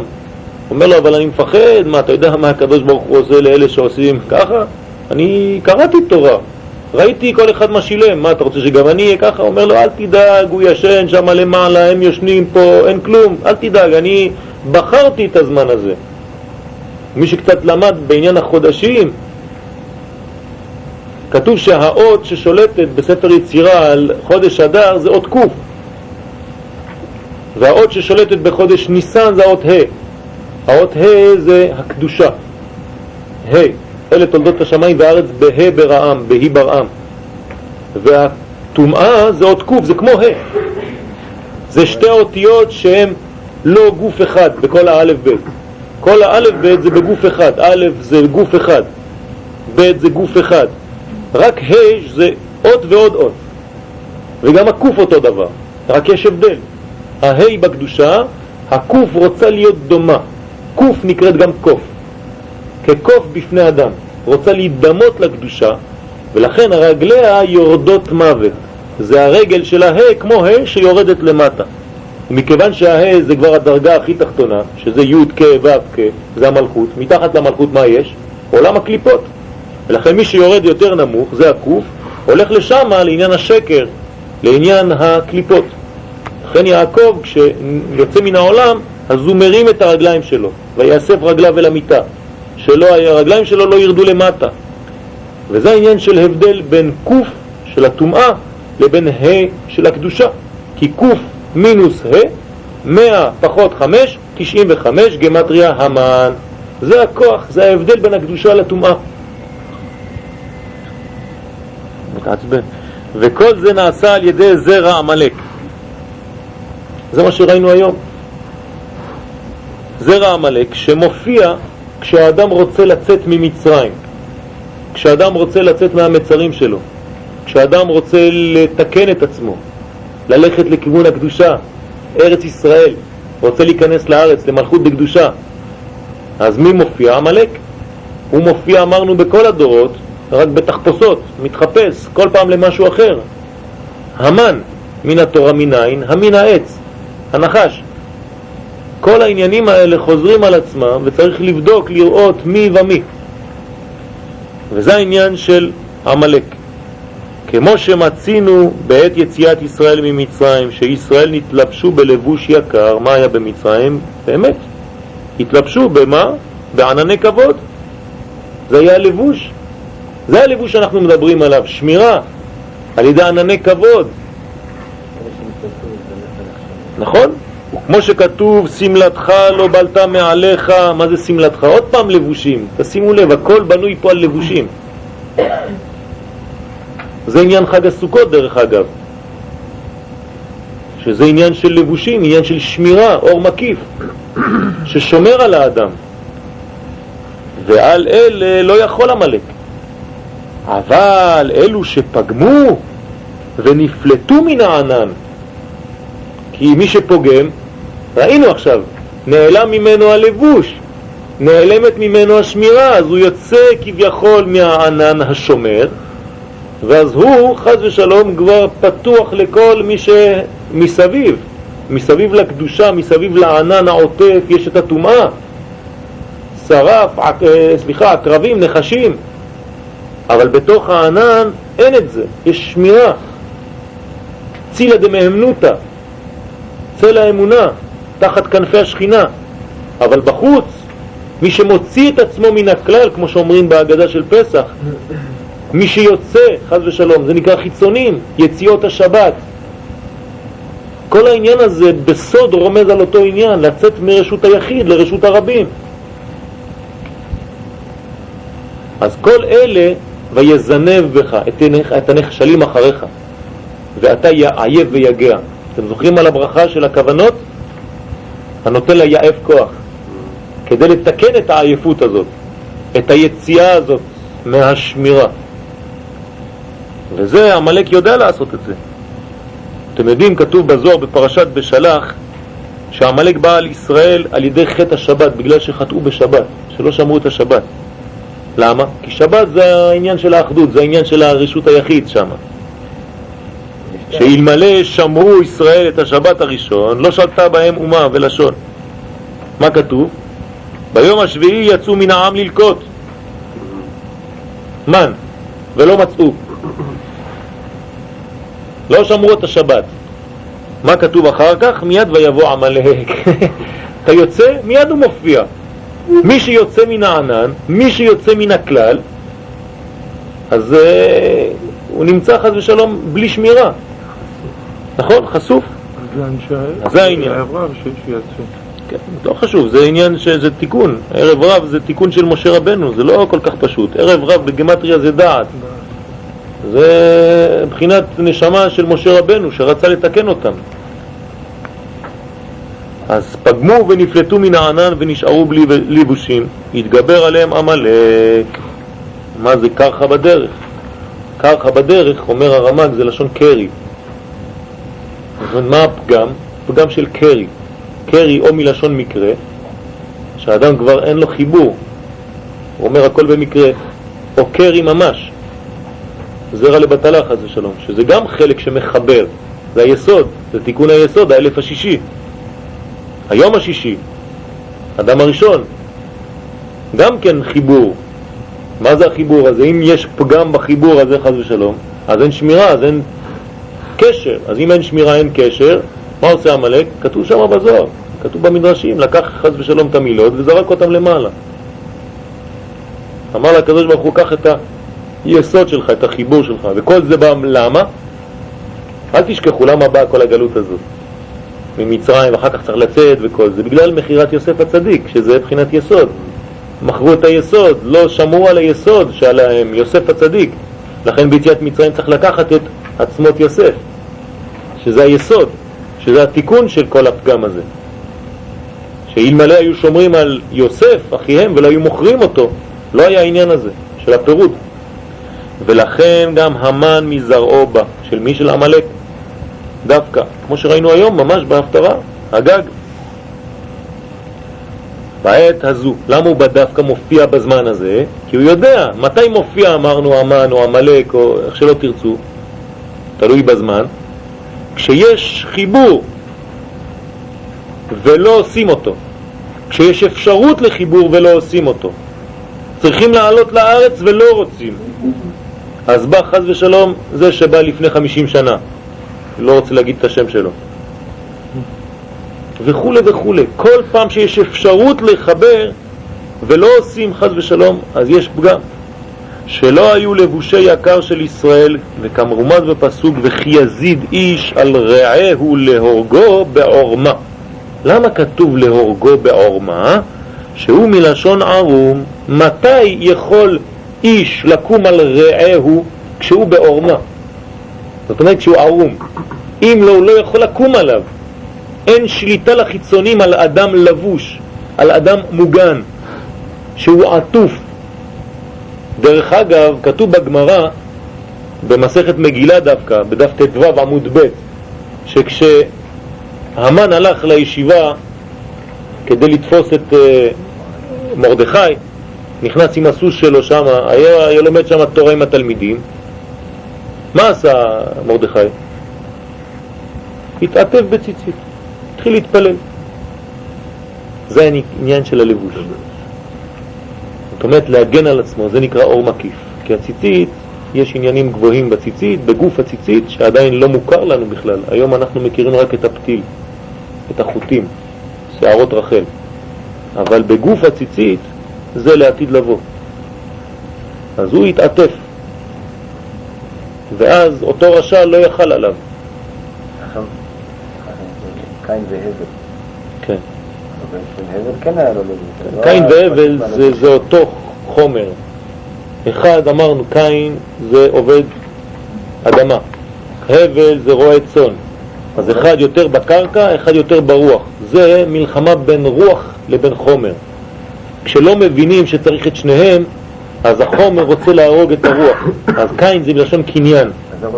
אומר לו, אבל אני מפחד, מה, אתה יודע מה הקדוש ברוך הוא עושה לאלה שעושים ככה? אני קראתי תורה, ראיתי כל אחד מה שילם, מה אתה רוצה שגם אני אהיה ככה? אומר לו, אל תדאג, הוא ישן שם למעלה, הם יושנים פה, אין כלום, אל תדאג, אני בחרתי את הזמן הזה. מי שקצת למד בעניין החודשים, כתוב שהאות ששולטת בספר יצירה על חודש אדר זה אות ק' והאות ששולטת בחודש ניסן זה האות ה' האות ה' זה הקדושה. ה' אלה תולדות השמיים והארץ בה' ברעם, בה' ברעם. והטומאה זה אות ק' זה כמו ה' זה שתי אותיות שהן לא גוף אחד בכל האלף ב' כל האלף ב' זה בגוף אחד, א' זה גוף אחד, ב' זה גוף אחד. רק ה' זה אות ועוד אות, וגם הקוף אותו דבר, רק יש הבדל. הה' בקדושה, הקוף רוצה להיות דומה. קוף נקראת גם קוף, כקוף בפני אדם, רוצה להידמות לקדושה, ולכן הרגליה יורדות מוות. זה הרגל של הה' כמו ה' שיורדת למטה. ומכיוון שהה' זה כבר הדרגה הכי תחתונה, שזה י' כ' ו' כ', זה המלכות, מתחת למלכות מה יש? עולם הקליפות. ולכן מי שיורד יותר נמוך, זה הקוף, הולך לשם לעניין השקר, לעניין הקליפות. לכן יעקב, כשיוצא מן העולם, אז הוא מרים את הרגליים שלו, ויאסף רגליו אל המיטה, שהרגליים שלו לא ירדו למטה. וזה העניין של הבדל בין קוף של הטומאה לבין ה' של הקדושה. כי קוף מינוס ה', 100 פחות 5, 95, גמטריה המן. זה הכוח, זה ההבדל בין הקדושה לטומאה. מתעצבן. וכל זה נעשה על ידי זרע עמלק. זה מה שראינו היום. זרע עמלק שמופיע כשהאדם רוצה לצאת ממצרים, כשאדם רוצה לצאת מהמצרים שלו, כשאדם רוצה לתקן את עצמו, ללכת לכיוון הקדושה, ארץ ישראל, רוצה להיכנס לארץ, למלכות בקדושה. אז מי מופיע? עמלק. הוא מופיע, אמרנו, בכל הדורות, רק בתחפושות, מתחפש כל פעם למשהו אחר. המן מן התורה מניין, המין העץ, הנחש. כל העניינים האלה חוזרים על עצמם וצריך לבדוק, לראות מי ומי. וזה העניין של עמלק. כמו שמצינו בעת יציאת ישראל ממצרים, שישראל נתלבשו בלבוש יקר, מה היה במצרים? באמת, התלבשו במה? בענני כבוד. זה היה לבוש. זה הלבוש שאנחנו מדברים עליו, שמירה על ידי ענני כבוד. נכון? כמו שכתוב, סמלתך לא בלטה מעליך, מה זה סמלתך? עוד פעם לבושים, תשימו לב, הכל בנוי פה על לבושים. זה עניין חג הסוכות דרך אגב, שזה עניין של לבושים, עניין של שמירה, אור מקיף, ששומר על האדם. ועל אלה לא יכול המלאק. אבל אלו שפגמו ונפלטו מן הענן, כי מי שפוגם, ראינו עכשיו, נעלם ממנו הלבוש, נעלמת ממנו השמירה, אז הוא יוצא כביכול מהענן השומר, ואז הוא, חז ושלום, כבר פתוח לכל מי שמסביב, מסביב לקדושה, מסביב לענן העוטף, יש את הטומאה, שרף, אה, סליחה, עקרבים, נחשים, אבל בתוך הענן אין את זה, יש שמירה. צילה דמהמנותא, צל האמונה, תחת כנפי השכינה. אבל בחוץ, מי שמוציא את עצמו מן הכלל, כמו שאומרים בהגדה של פסח, מי שיוצא, חז ושלום, זה נקרא חיצונים, יציאות השבת. כל העניין הזה בסוד רומז על אותו עניין, לצאת מרשות היחיד לרשות הרבים. אז כל אלה ויזנב בך את הנחשלים אחריך, ואתה יעייף ויגע. אתם זוכרים על הברכה של הכוונות? הנותן ליעף כוח, כדי לתקן את העייפות הזאת, את היציאה הזאת מהשמירה. וזה, עמלק יודע לעשות את זה. אתם יודעים, כתוב בזוהר בפרשת בשלח, שעמלק בא על ישראל על ידי חטא השבת, בגלל שחטאו בשבת, שלא שמרו את השבת. למה? כי שבת זה העניין של האחדות, זה העניין של הרשות היחיד שם. שאלמלא שמרו ישראל את השבת הראשון, לא שלטה בהם אומה ולשון. מה כתוב? ביום השביעי יצאו מן העם ללקוט מן, ולא מצאו. לא שמרו את השבת. מה כתוב אחר כך? מיד ויבוא עמלק. אתה יוצא, מיד הוא מופיע. מי שיוצא מן הענן, מי שיוצא מן הכלל, אז uh, הוא נמצא חס ושלום בלי שמירה. נכון? חשוף?
זה
העניין.
שיצאו.
כן, לא חשוב, זה עניין שזה תיקון. ערב רב זה תיקון של משה רבנו, זה לא כל כך פשוט. ערב רב בגמטריה זה דעת. זה מבחינת נשמה של משה רבנו שרצה לתקן אותם. אז פגמו ונפלטו מן הענן ונשארו בלי לבושים, התגבר עליהם עמלק. מה זה קרחה בדרך? קרחה בדרך, אומר הרמ"ג, זה לשון קרי. אומרת, מה הפגם? פגם של קרי. קרי או מלשון מקרה, שהאדם כבר אין לו חיבור, הוא אומר הכל במקרה, או קרי ממש, זרע לבטלה חס ושלום, שזה גם חלק שמחבר, זה היסוד, זה תיקון היסוד, האלף השישי, היום השישי, אדם הראשון, גם כן חיבור. מה זה החיבור הזה? אם יש פגם בחיבור הזה חס ושלום, אז אין שמירה, אז אין קשר. אז אם אין שמירה אין קשר, מה עושה עמלק? כתוב שם בזוהר, כתוב במדרשים, לקח חס ושלום את המילות וזרק אותם למעלה. אמר לקדוש ברוך הוא, קח את היסוד שלך, את החיבור שלך, וכל זה בא למה? אל תשכחו למה באה כל הגלות הזאת ממצרים, ואחר כך צריך לצאת וכל זה, בגלל מכירת יוסף הצדיק, שזה מבחינת יסוד. מכרו את היסוד, לא שמרו על היסוד שעליהם יוסף הצדיק. לכן ביציאת מצרים צריך לקחת את עצמות יוסף, שזה היסוד, שזה התיקון של כל הפגם הזה. שאלמלא היו שומרים על יוסף, אחיהם, ולא היו מוכרים אותו, לא היה העניין הזה, של הפירוד. ולכן גם המן מזרעו בא, של מי? של עמלק, דווקא, כמו שראינו היום ממש בהפטרה, הגג. בעת הזו, למה הוא דווקא מופיע בזמן הזה? כי הוא יודע, מתי מופיע אמרנו המן או עמלק או איך שלא תרצו, תלוי בזמן, כשיש חיבור ולא עושים אותו, כשיש אפשרות לחיבור ולא עושים אותו, צריכים לעלות לארץ ולא רוצים, אז בא חז ושלום זה שבא לפני 50 שנה, לא רוצה להגיד את השם שלו, וכו' וכו'. כל פעם שיש אפשרות לחבר ולא עושים חז ושלום, אז יש פגם. שלא היו לבושי יקר של ישראל, וכמרומז בפסוק, וכי יזיד איש על רעהו להורגו בעורמה. למה כתוב להורגו בעורמה? שהוא מלשון ערום. מתי יכול איש לקום על רעהו כשהוא בעורמה? זאת אומרת כשהוא ערום. אם לא, הוא לא יכול לקום עליו. אין שליטה לחיצונים על אדם לבוש, על אדם מוגן, שהוא עטוף. דרך אגב, כתוב בגמרא, במסכת מגילה דווקא, בדף ט"ו עמוד ב', שכשהמן הלך לישיבה כדי לתפוס את uh, מרדכי, נכנס עם הסוס שלו שם, היה, היה לומד שם תורה עם התלמידים, מה עשה מרדכי? התעטף בציצית, התחיל להתפלל. זה העניין של הלבוש. אומרת להגן על עצמו, זה נקרא אור מקיף. כי הציצית, יש עניינים גבוהים בציצית, בגוף הציצית, שעדיין לא מוכר לנו בכלל. היום אנחנו מכירים רק את הפתיל, את החוטים, שערות רחל. אבל בגוף הציצית זה לעתיד לבוא. אז הוא התעטף, ואז אותו רשע לא יכל עליו.
קין והבל.
כן.
אבל של הבל כן היה לו לבוש. לא
קין
היה
והבל
פשוט
זה, זה אותו חומר. אחד אמרנו קין זה עובד אדמה, הבל זה רועה צאן. אז אחד יותר בקרקע, אחד יותר ברוח. זה מלחמה בין רוח לבין חומר. כשלא מבינים שצריך את שניהם, אז החומר רוצה להרוג את הרוח. אז קין זה מלשון קניין,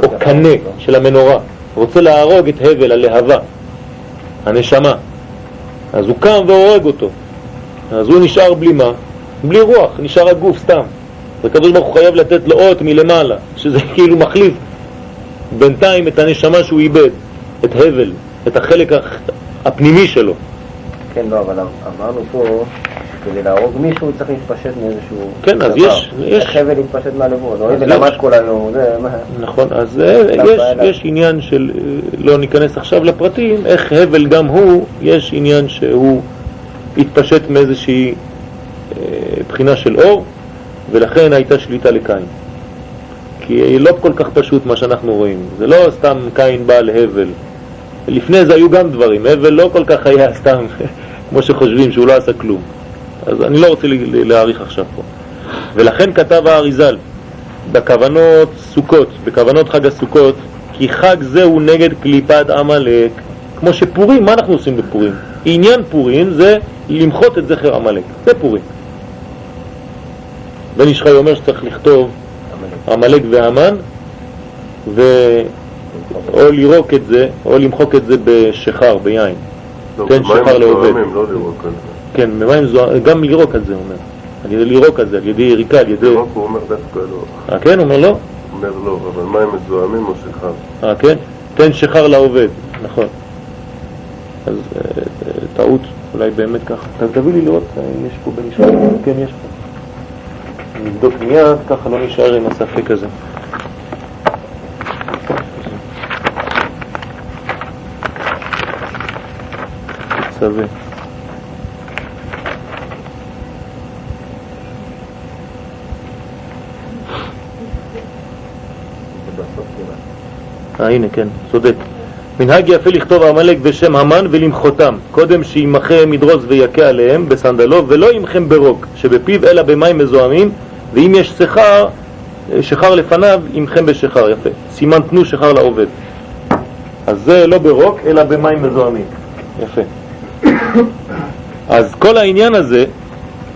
או קנה של המנורה. רוצה להרוג את הבל, הלהבה, הנשמה. אז הוא קם והורג אותו. אז הוא נשאר בלי מה? בלי רוח, נשאר הגוף סתם. הקדוש ברוך הוא חייב לתת לו אות מלמעלה, שזה כאילו מחליף בינתיים את הנשמה שהוא איבד, את הבל, את החלק הפנימי שלו.
כן, לא, אבל אמרנו פה שכדי להרוג מישהו צריך להתפשט מאיזשהו
כן, אז. יש- יש-
הבל להתפשט מהלבון? או
אז
הבל
יש.
למד כל היום, זה.
נכון, אז אה. יש עניין של, אה, לא ניכנס עכשיו לפרטים, איך הבל גם הוא, יש עניין שהוא התפשט מאיזושהי אה, בחינה של אור, ולכן הייתה שליטה לקין. כי לא כל כך פשוט מה שאנחנו רואים, זה לא סתם קין בא להבל. לפני זה היו גם דברים, הבל לא כל כך היה סתם כמו שחושבים שהוא לא עשה כלום. אז אני לא רוצה להאריך עכשיו פה. ולכן כתב האריזל, בכוונות סוכות, בכוונות חג הסוכות, כי חג זה הוא נגד קליפת עמלק. כמו שפורים, מה אנחנו עושים בפורים? עניין פורים זה למחות את זכר עמלק, זה פורים. בן איש חי אומר שצריך לכתוב עמלק והמן, ו... או לירוק את זה, או למחוק את זה בשחר, ביין.
לא,
תן שחר לעובד.
לא לראות על זה.
כן, במים זו... גם לירוק על זה, הוא אומר. על ידי לירוק על זה, על ידי יריקה, על ידי...
לראות הוא אומר דווקא לא.
אה, כן? הוא אומר לא?
אומר לא, אבל מים מזוהמים או שחר.
אה, כן? תן שחר לעובד, נכון. אז אה, אה, טעות, אולי באמת ככה. תביא לי לראות, אה, יש פה במשפט, כן, יש פה. נבדוק מיד, ככה לא נשאר עם הספק הזה. צווה. אה, הנה, כן, צודק. מנהג יפה לכתוב עמלק בשם המן ולמחותם, קודם שימחה מדרוס ויכה עליהם בסנדלו, ולא ימחם ברוק, שבפיו אלא במים מזוהמים, ואם יש שכר, שכר לפניו, ימחם בשכר, יפה. סימן תנו שכר לעובד. אז זה לא ברוק, אלא במים מזוהמים. יפה. אז כל העניין הזה,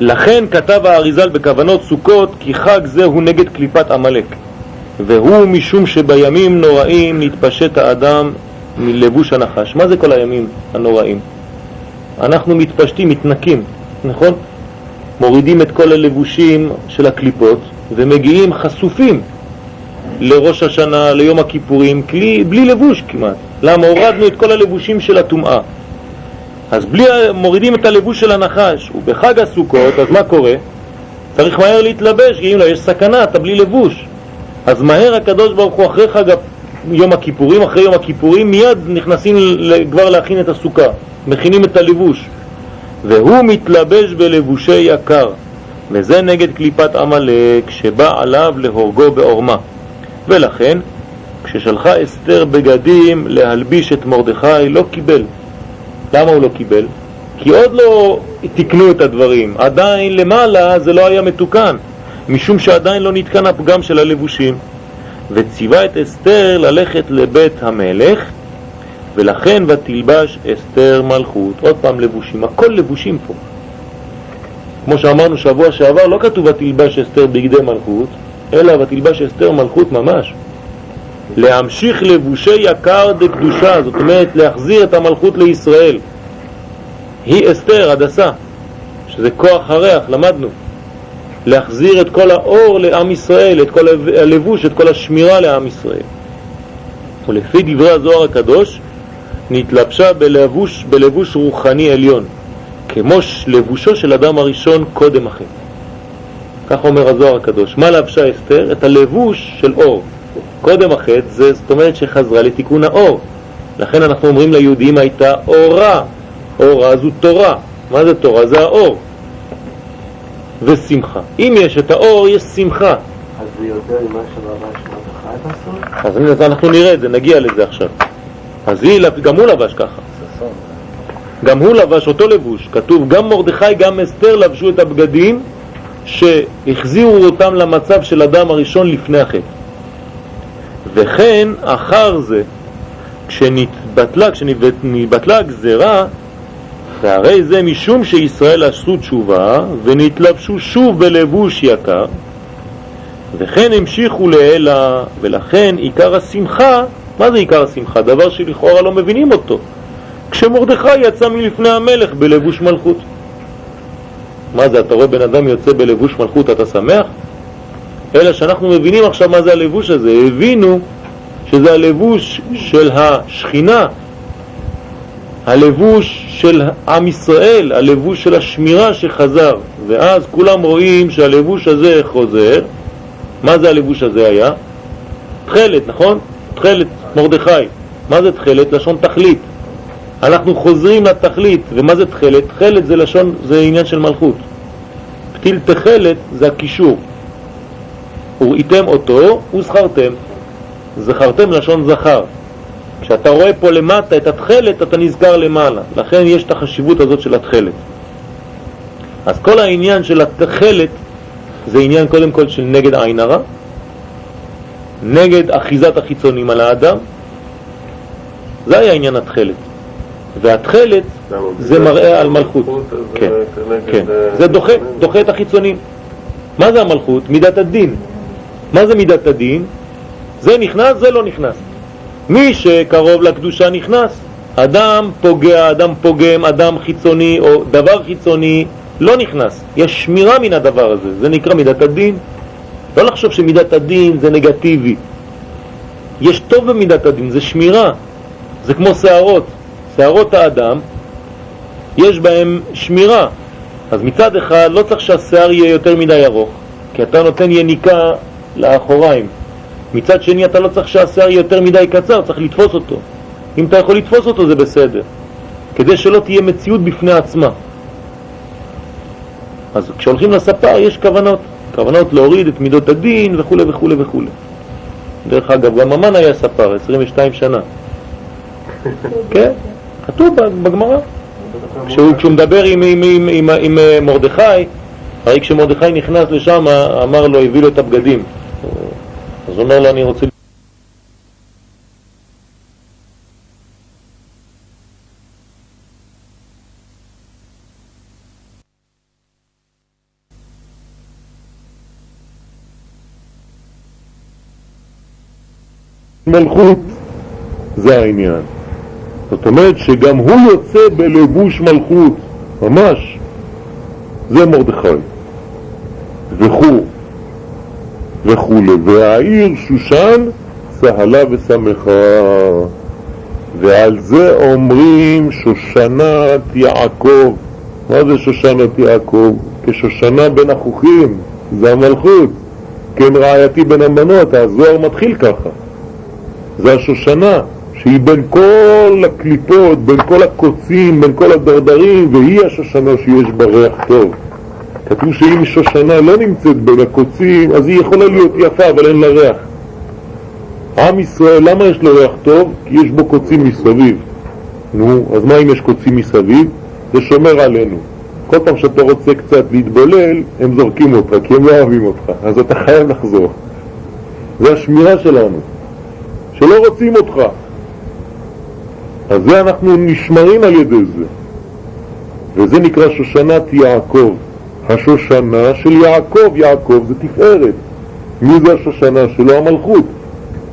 לכן כתב האריזל בכוונות סוכות, כי חג זה הוא נגד קליפת עמלק. והוא משום שבימים נוראים נתפשט האדם מלבוש הנחש. מה זה כל הימים הנוראים? אנחנו מתפשטים, מתנקים, נכון? מורידים את כל הלבושים של הקליפות ומגיעים חשופים לראש השנה, ליום הכיפורים, כלי, בלי לבוש כמעט. למה? הורדנו את כל הלבושים של הטומאה. אז בלי, מורידים את הלבוש של הנחש, ובחג הסוכות, אז מה קורה? צריך מהר להתלבש, כי אם לא, יש סכנה, אתה בלי לבוש. אז מהר הקדוש ברוך הוא אחרי חג יום הכיפורים, אחרי יום הכיפורים, מיד נכנסים כבר להכין את הסוכה, מכינים את הלבוש. והוא מתלבש בלבושי יקר, וזה נגד קליפת עמלק שבא עליו להורגו בעורמה. ולכן, כששלחה אסתר בגדים להלביש את מרדכי, לא קיבל. למה הוא לא קיבל? כי עוד לא תיקנו את הדברים, עדיין למעלה זה לא היה מתוקן, משום שעדיין לא נתקן הפגם של הלבושים. וציווה את אסתר ללכת לבית המלך, ולכן ותלבש אסתר מלכות. עוד פעם לבושים, הכל לבושים פה. כמו שאמרנו שבוע שעבר, לא כתוב ותלבש אסתר בגדי מלכות, אלא ותלבש אסתר מלכות ממש. להמשיך לבושי יקר דקדושה, זאת אומרת להחזיר את המלכות לישראל. היא אסתר, הדסה, שזה כוח הריח, למדנו. להחזיר את כל האור לעם ישראל, את כל הלבוש, את כל השמירה לעם ישראל. ולפי דברי הזוהר הקדוש, נתלבשה בלבוש, בלבוש רוחני עליון, כמו לבושו של אדם הראשון קודם החטא. כך אומר הזוהר הקדוש. מה לבשה אסתר? את הלבוש של אור. קודם החטא, זה זאת אומרת שחזרה לתיקון האור. לכן אנחנו אומרים ליהודים הייתה אורה. אורה זו תורה. מה זה תורה? זה האור. ושמחה. אם יש את האור, יש שמחה.
אז זה יותר ממה שלבש מרדכי בסוף?
אז אנחנו נראה את זה, נגיע לזה עכשיו. אז היא, גם הוא לבש ככה. גם הוא לבש אותו לבוש. כתוב גם מרדכי, גם אסתר לבשו את הבגדים שהחזירו אותם למצב של אדם הראשון לפני החטא. וכן אחר זה, כשנתבטלה, כשנתבטלה הגזרה, והרי זה משום שישראל עשו תשובה ונתלבשו שוב בלבוש יקר, וכן המשיכו לאלה, ולכן עיקר השמחה, מה זה עיקר השמחה? דבר שלכאורה לא מבינים אותו. כשמרדכי יצא מלפני המלך בלבוש מלכות. מה זה, אתה רואה בן אדם יוצא בלבוש מלכות, אתה שמח? אלא שאנחנו מבינים עכשיו מה זה הלבוש הזה, הבינו שזה הלבוש של השכינה, הלבוש של עם ישראל, הלבוש של השמירה שחזר, ואז כולם רואים שהלבוש הזה חוזר. מה זה הלבוש הזה היה? תכלת, נכון? תכלת, מרדכי. מה זה תכלת? לשון תכלית. אנחנו חוזרים לתכלית, ומה זה תכלת? תכלת זה לשון, זה עניין של מלכות. פתיל תכלת זה הקישור. וראיתם אותו וזכרתם. זכרתם לשון זכר. כשאתה רואה פה למטה את התכלת, אתה נזכר למעלה. לכן יש את החשיבות הזאת של התכלת. אז כל העניין של התכלת זה עניין קודם כל של נגד עין הרע, נגד אחיזת החיצונים על האדם, זה היה עניין התכלת. והתכלת זה מראה על מלכות. כן, כן. זה דוחה, דוחה את החיצונים. מה זה המלכות? מידת הדין. מה זה מידת הדין? זה נכנס, זה לא נכנס. מי שקרוב לקדושה נכנס. אדם פוגע, אדם פוגם, אדם חיצוני או דבר חיצוני לא נכנס. יש שמירה מן הדבר הזה, זה נקרא מידת הדין. לא לחשוב שמידת הדין זה נגטיבי. יש טוב במידת הדין, זה שמירה. זה כמו שערות. שערות האדם, יש בהם שמירה. אז מצד אחד לא צריך שהשיער יהיה יותר מדי ארוך, כי אתה נותן יניקה לאחוריים. מצד שני אתה לא צריך שהשיער יהיה יותר מדי קצר, צריך לתפוס אותו. אם אתה יכול לתפוס אותו זה בסדר, כדי שלא תהיה מציאות בפני עצמה. אז כשהולכים לספר יש כוונות, כוונות להוריד את מידות הדין וכו' וכו' וכו'. דרך אגב, גם המן היה ספר, 22 שנה. כן, כתוב בגמרא. כשהוא, כשהוא מדבר עם, עם, עם, עם, עם אה, מרדכי, הרי כשמרדכי נכנס לשם, אמר לו, הביא לו את הבגדים. אז הוא אומר לו, אני רוצה... מלכות זה העניין. זאת אומרת שגם הוא יוצא בלבוש מלכות, ממש. זה מרדכי. וכו' וכו'. והעיר שושן צהלה ושמחה. ועל זה אומרים שושנת יעקב. מה זה שושנת יעקב? כשושנה בין החוכים, זה המלכות. כן רעייתי בין המנות, הזוהר מתחיל ככה. זה השושנה. שהיא בין כל הקליפות, בין כל הקוצים, בין כל הדרדרים, והיא השושנה שיש בה ריח טוב. כתוב שאם שושנה לא נמצאת בין הקוצים, אז היא יכולה להיות יפה, אבל אין לה ריח. עם ישראל, למה יש לו ריח טוב? כי יש בו קוצים מסביב. נו, אז מה אם יש קוצים מסביב? זה שומר עלינו. כל פעם שאתה רוצה קצת להתבולל, הם זורקים אותך, כי הם לא אוהבים אותך, אז אתה חייב לחזור. זה השמירה שלנו, שלא רוצים אותך. אז זה אנחנו נשמרים על ידי זה. וזה נקרא שושנת יעקב. השושנה של יעקב, יעקב זה תפארת. מי זה השושנה שלו? המלכות.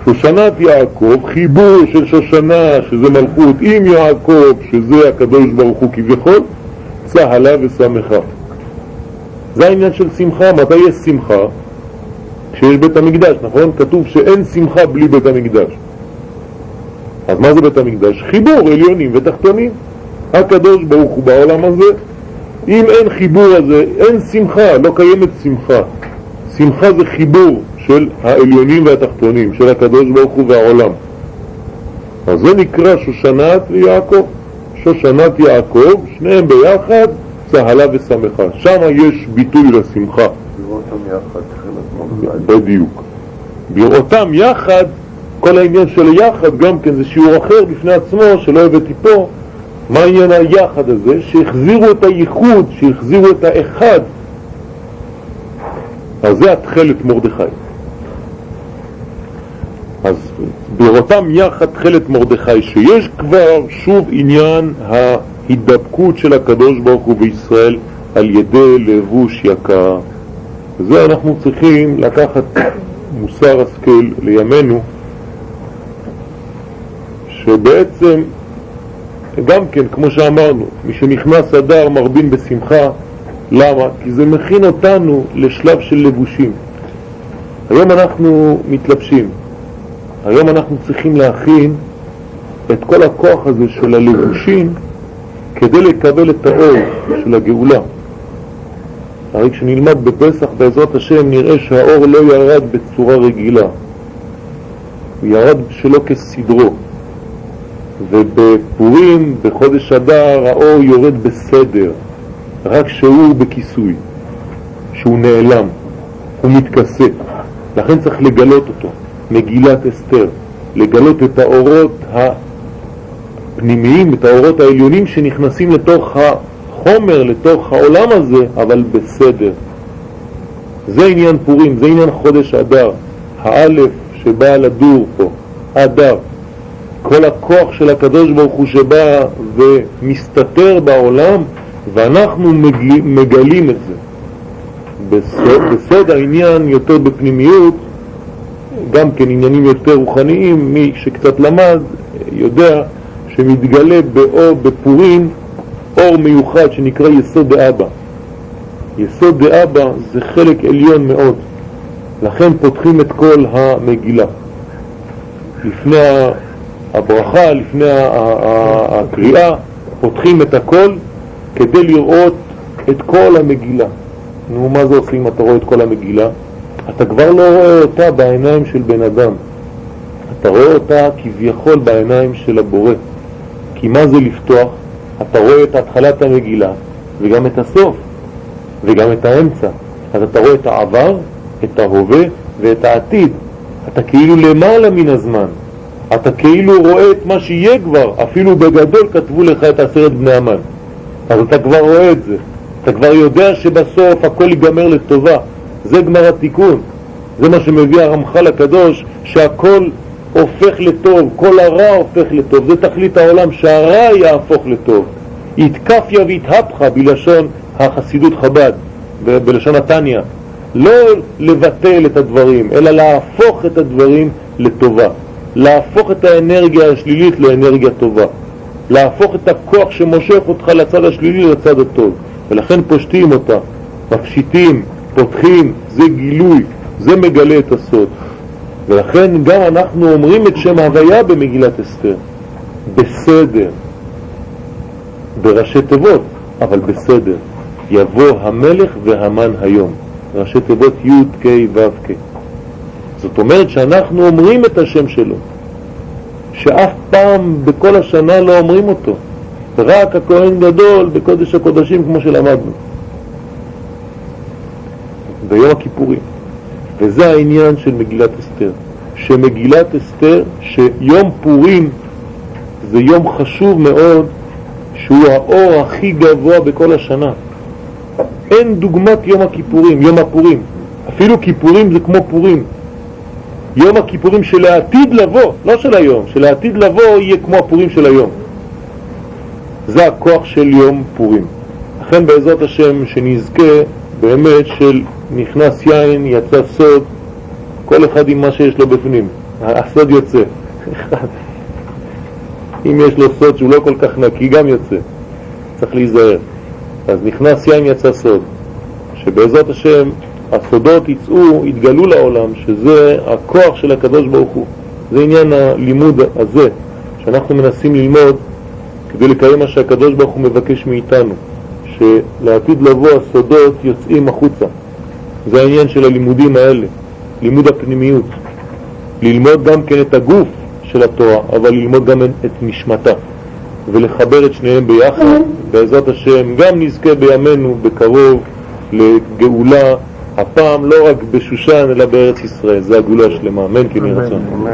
שושנת יעקב, חיבור של שושנה, שזה מלכות, עם יעקב, שזה הקדוש ברוך הוא כביכול, צהלה ושמחה. זה העניין של שמחה. מתי יש שמחה? כשיש בית המקדש, נכון? כתוב שאין שמחה בלי בית המקדש. אז מה זה בית המקדש? חיבור עליונים ותחתונים. הקדוש ברוך הוא בעולם הזה, אם אין חיבור הזה, אין שמחה, לא קיימת שמחה. שמחה זה חיבור של העליונים והתחתונים, של הקדוש ברוך הוא והעולם. אז זה נקרא שושנת ויעקב. שושנת יעקב, שניהם ביחד, צהלה ושמחה. שם יש ביטוי לשמחה. בדיוק. בראותם יחד כל העניין של יחד גם כן זה שיעור אחר בפני עצמו שלא הבאתי פה מה העניין היחד הזה? שהחזירו את הייחוד, שהחזירו את האחד אז זה התכלת מרדכי. אז בראותם יחד תכלת מרדכי, שיש כבר שוב עניין ההידבקות של הקדוש ברוך הוא בישראל על ידי לבוש יקר. זה אנחנו צריכים לקחת מוסר השכל לימינו, שבעצם גם כן, כמו שאמרנו, מי שנכנס אדר מרבין בשמחה, למה? כי זה מכין אותנו לשלב של לבושים. היום אנחנו מתלבשים, היום אנחנו צריכים להכין את כל הכוח הזה של הלבושים כדי לקבל את האור של הגאולה. הרי כשנלמד בפסח בעזרת השם נראה שהאור לא ירד בצורה רגילה, הוא ירד שלא כסדרו. ובפורים, בחודש אדר, האור יורד בסדר, רק שהוא בכיסוי, שהוא נעלם, הוא מתכסה. לכן צריך לגלות אותו, מגילת אסתר, לגלות את האורות הפנימיים, את האורות העליונים שנכנסים לתוך החומר, לתוך העולם הזה, אבל בסדר. זה עניין פורים, זה עניין חודש אדר, האלף שבא לדור פה, אדר. כל הכוח של הקדוש ברוך הוא שבא ומסתתר בעולם ואנחנו מגלים, מגלים את זה. בסוד, בסוד העניין יותר בפנימיות, גם כן עניינים יותר רוחניים, מי שקצת למד יודע שמתגלה באור בפורים אור מיוחד שנקרא יסוד דאבא. יסוד דאבא זה חלק עליון מאוד, לכן פותחים את כל המגילה. לפני הברכה, לפני הקריאה, פותחים את הכל כדי לראות את כל המגילה. נו, מה זה עושים אם אתה רואה את כל המגילה? אתה כבר לא רואה אותה בעיניים של בן אדם. אתה רואה אותה כביכול בעיניים של הבורא. כי מה זה לפתוח? אתה רואה את התחלת המגילה וגם את הסוף וגם את האמצע. אז אתה רואה את העבר, את ההווה ואת העתיד. אתה כאילו למעלה מן הזמן. אתה כאילו רואה את מה שיהיה כבר, אפילו בגדול כתבו לך את עשרת בני המן. אז אתה כבר רואה את זה. אתה כבר יודע שבסוף הכל ייגמר לטובה. זה גמר התיקון. זה מה שמביא הרמח"ל הקדוש, שהכל הופך לטוב, כל הרע הופך לטוב. זה תכלית העולם, שהרע יהפוך לטוב. יתקפיה ויתהפכה בלשון החסידות חב"ד, בלשון התניא. לא לבטל את הדברים, אלא להפוך את הדברים לטובה. להפוך את האנרגיה השלילית לאנרגיה טובה. להפוך את הכוח שמושך אותך לצד השלילי לצד הטוב. ולכן פושטים אותה, מפשיטים, פותחים, זה גילוי, זה מגלה את הסוד. ולכן גם אנחנו אומרים את שם ההוויה במגילת אסתר. בסדר. בראשי תיבות, אבל בסדר. יבוא המלך והמן היום. ראשי תיבות י' כ' ו' כ'. זאת אומרת שאנחנו אומרים את השם שלו, שאף פעם בכל השנה לא אומרים אותו, רק הכהן גדול בקודש הקודשים כמו שלמדנו, ביום הכיפורים. וזה העניין של מגילת אסתר, שמגילת אסתר, שיום פורים זה יום חשוב מאוד, שהוא האור הכי גבוה בכל השנה. אין דוגמת יום הכיפורים, יום הפורים. אפילו כיפורים זה כמו פורים. יום הכיפורים של העתיד לבוא, לא של היום, של העתיד לבוא יהיה כמו הפורים של היום. זה הכוח של יום פורים. לכן בעזרת השם שנזכה באמת של נכנס יין, יצא סוד, כל אחד עם מה שיש לו בפנים. הסוד יוצא. אם יש לו סוד שהוא לא כל כך נקי, גם יוצא. צריך להיזהר. אז נכנס יין, יצא סוד. שבעזרת השם הסודות יצאו, יתגלו לעולם, שזה הכוח של הקדוש ברוך הוא. זה עניין הלימוד הזה, שאנחנו מנסים ללמוד כדי לקיים מה שהקדוש ברוך הוא מבקש מאיתנו, שלעתיד לבוא הסודות יוצאים החוצה. זה העניין של הלימודים האלה, לימוד הפנימיות. ללמוד גם כן את הגוף של התורה, אבל ללמוד גם את נשמתה, ולחבר את שניהם ביחד. בעזרת השם גם נזכה בימינו בקרוב לגאולה הפעם לא רק בשושן אלא בארץ ישראל, זה הגאולה השלמה, אמן כן יהיה רצון.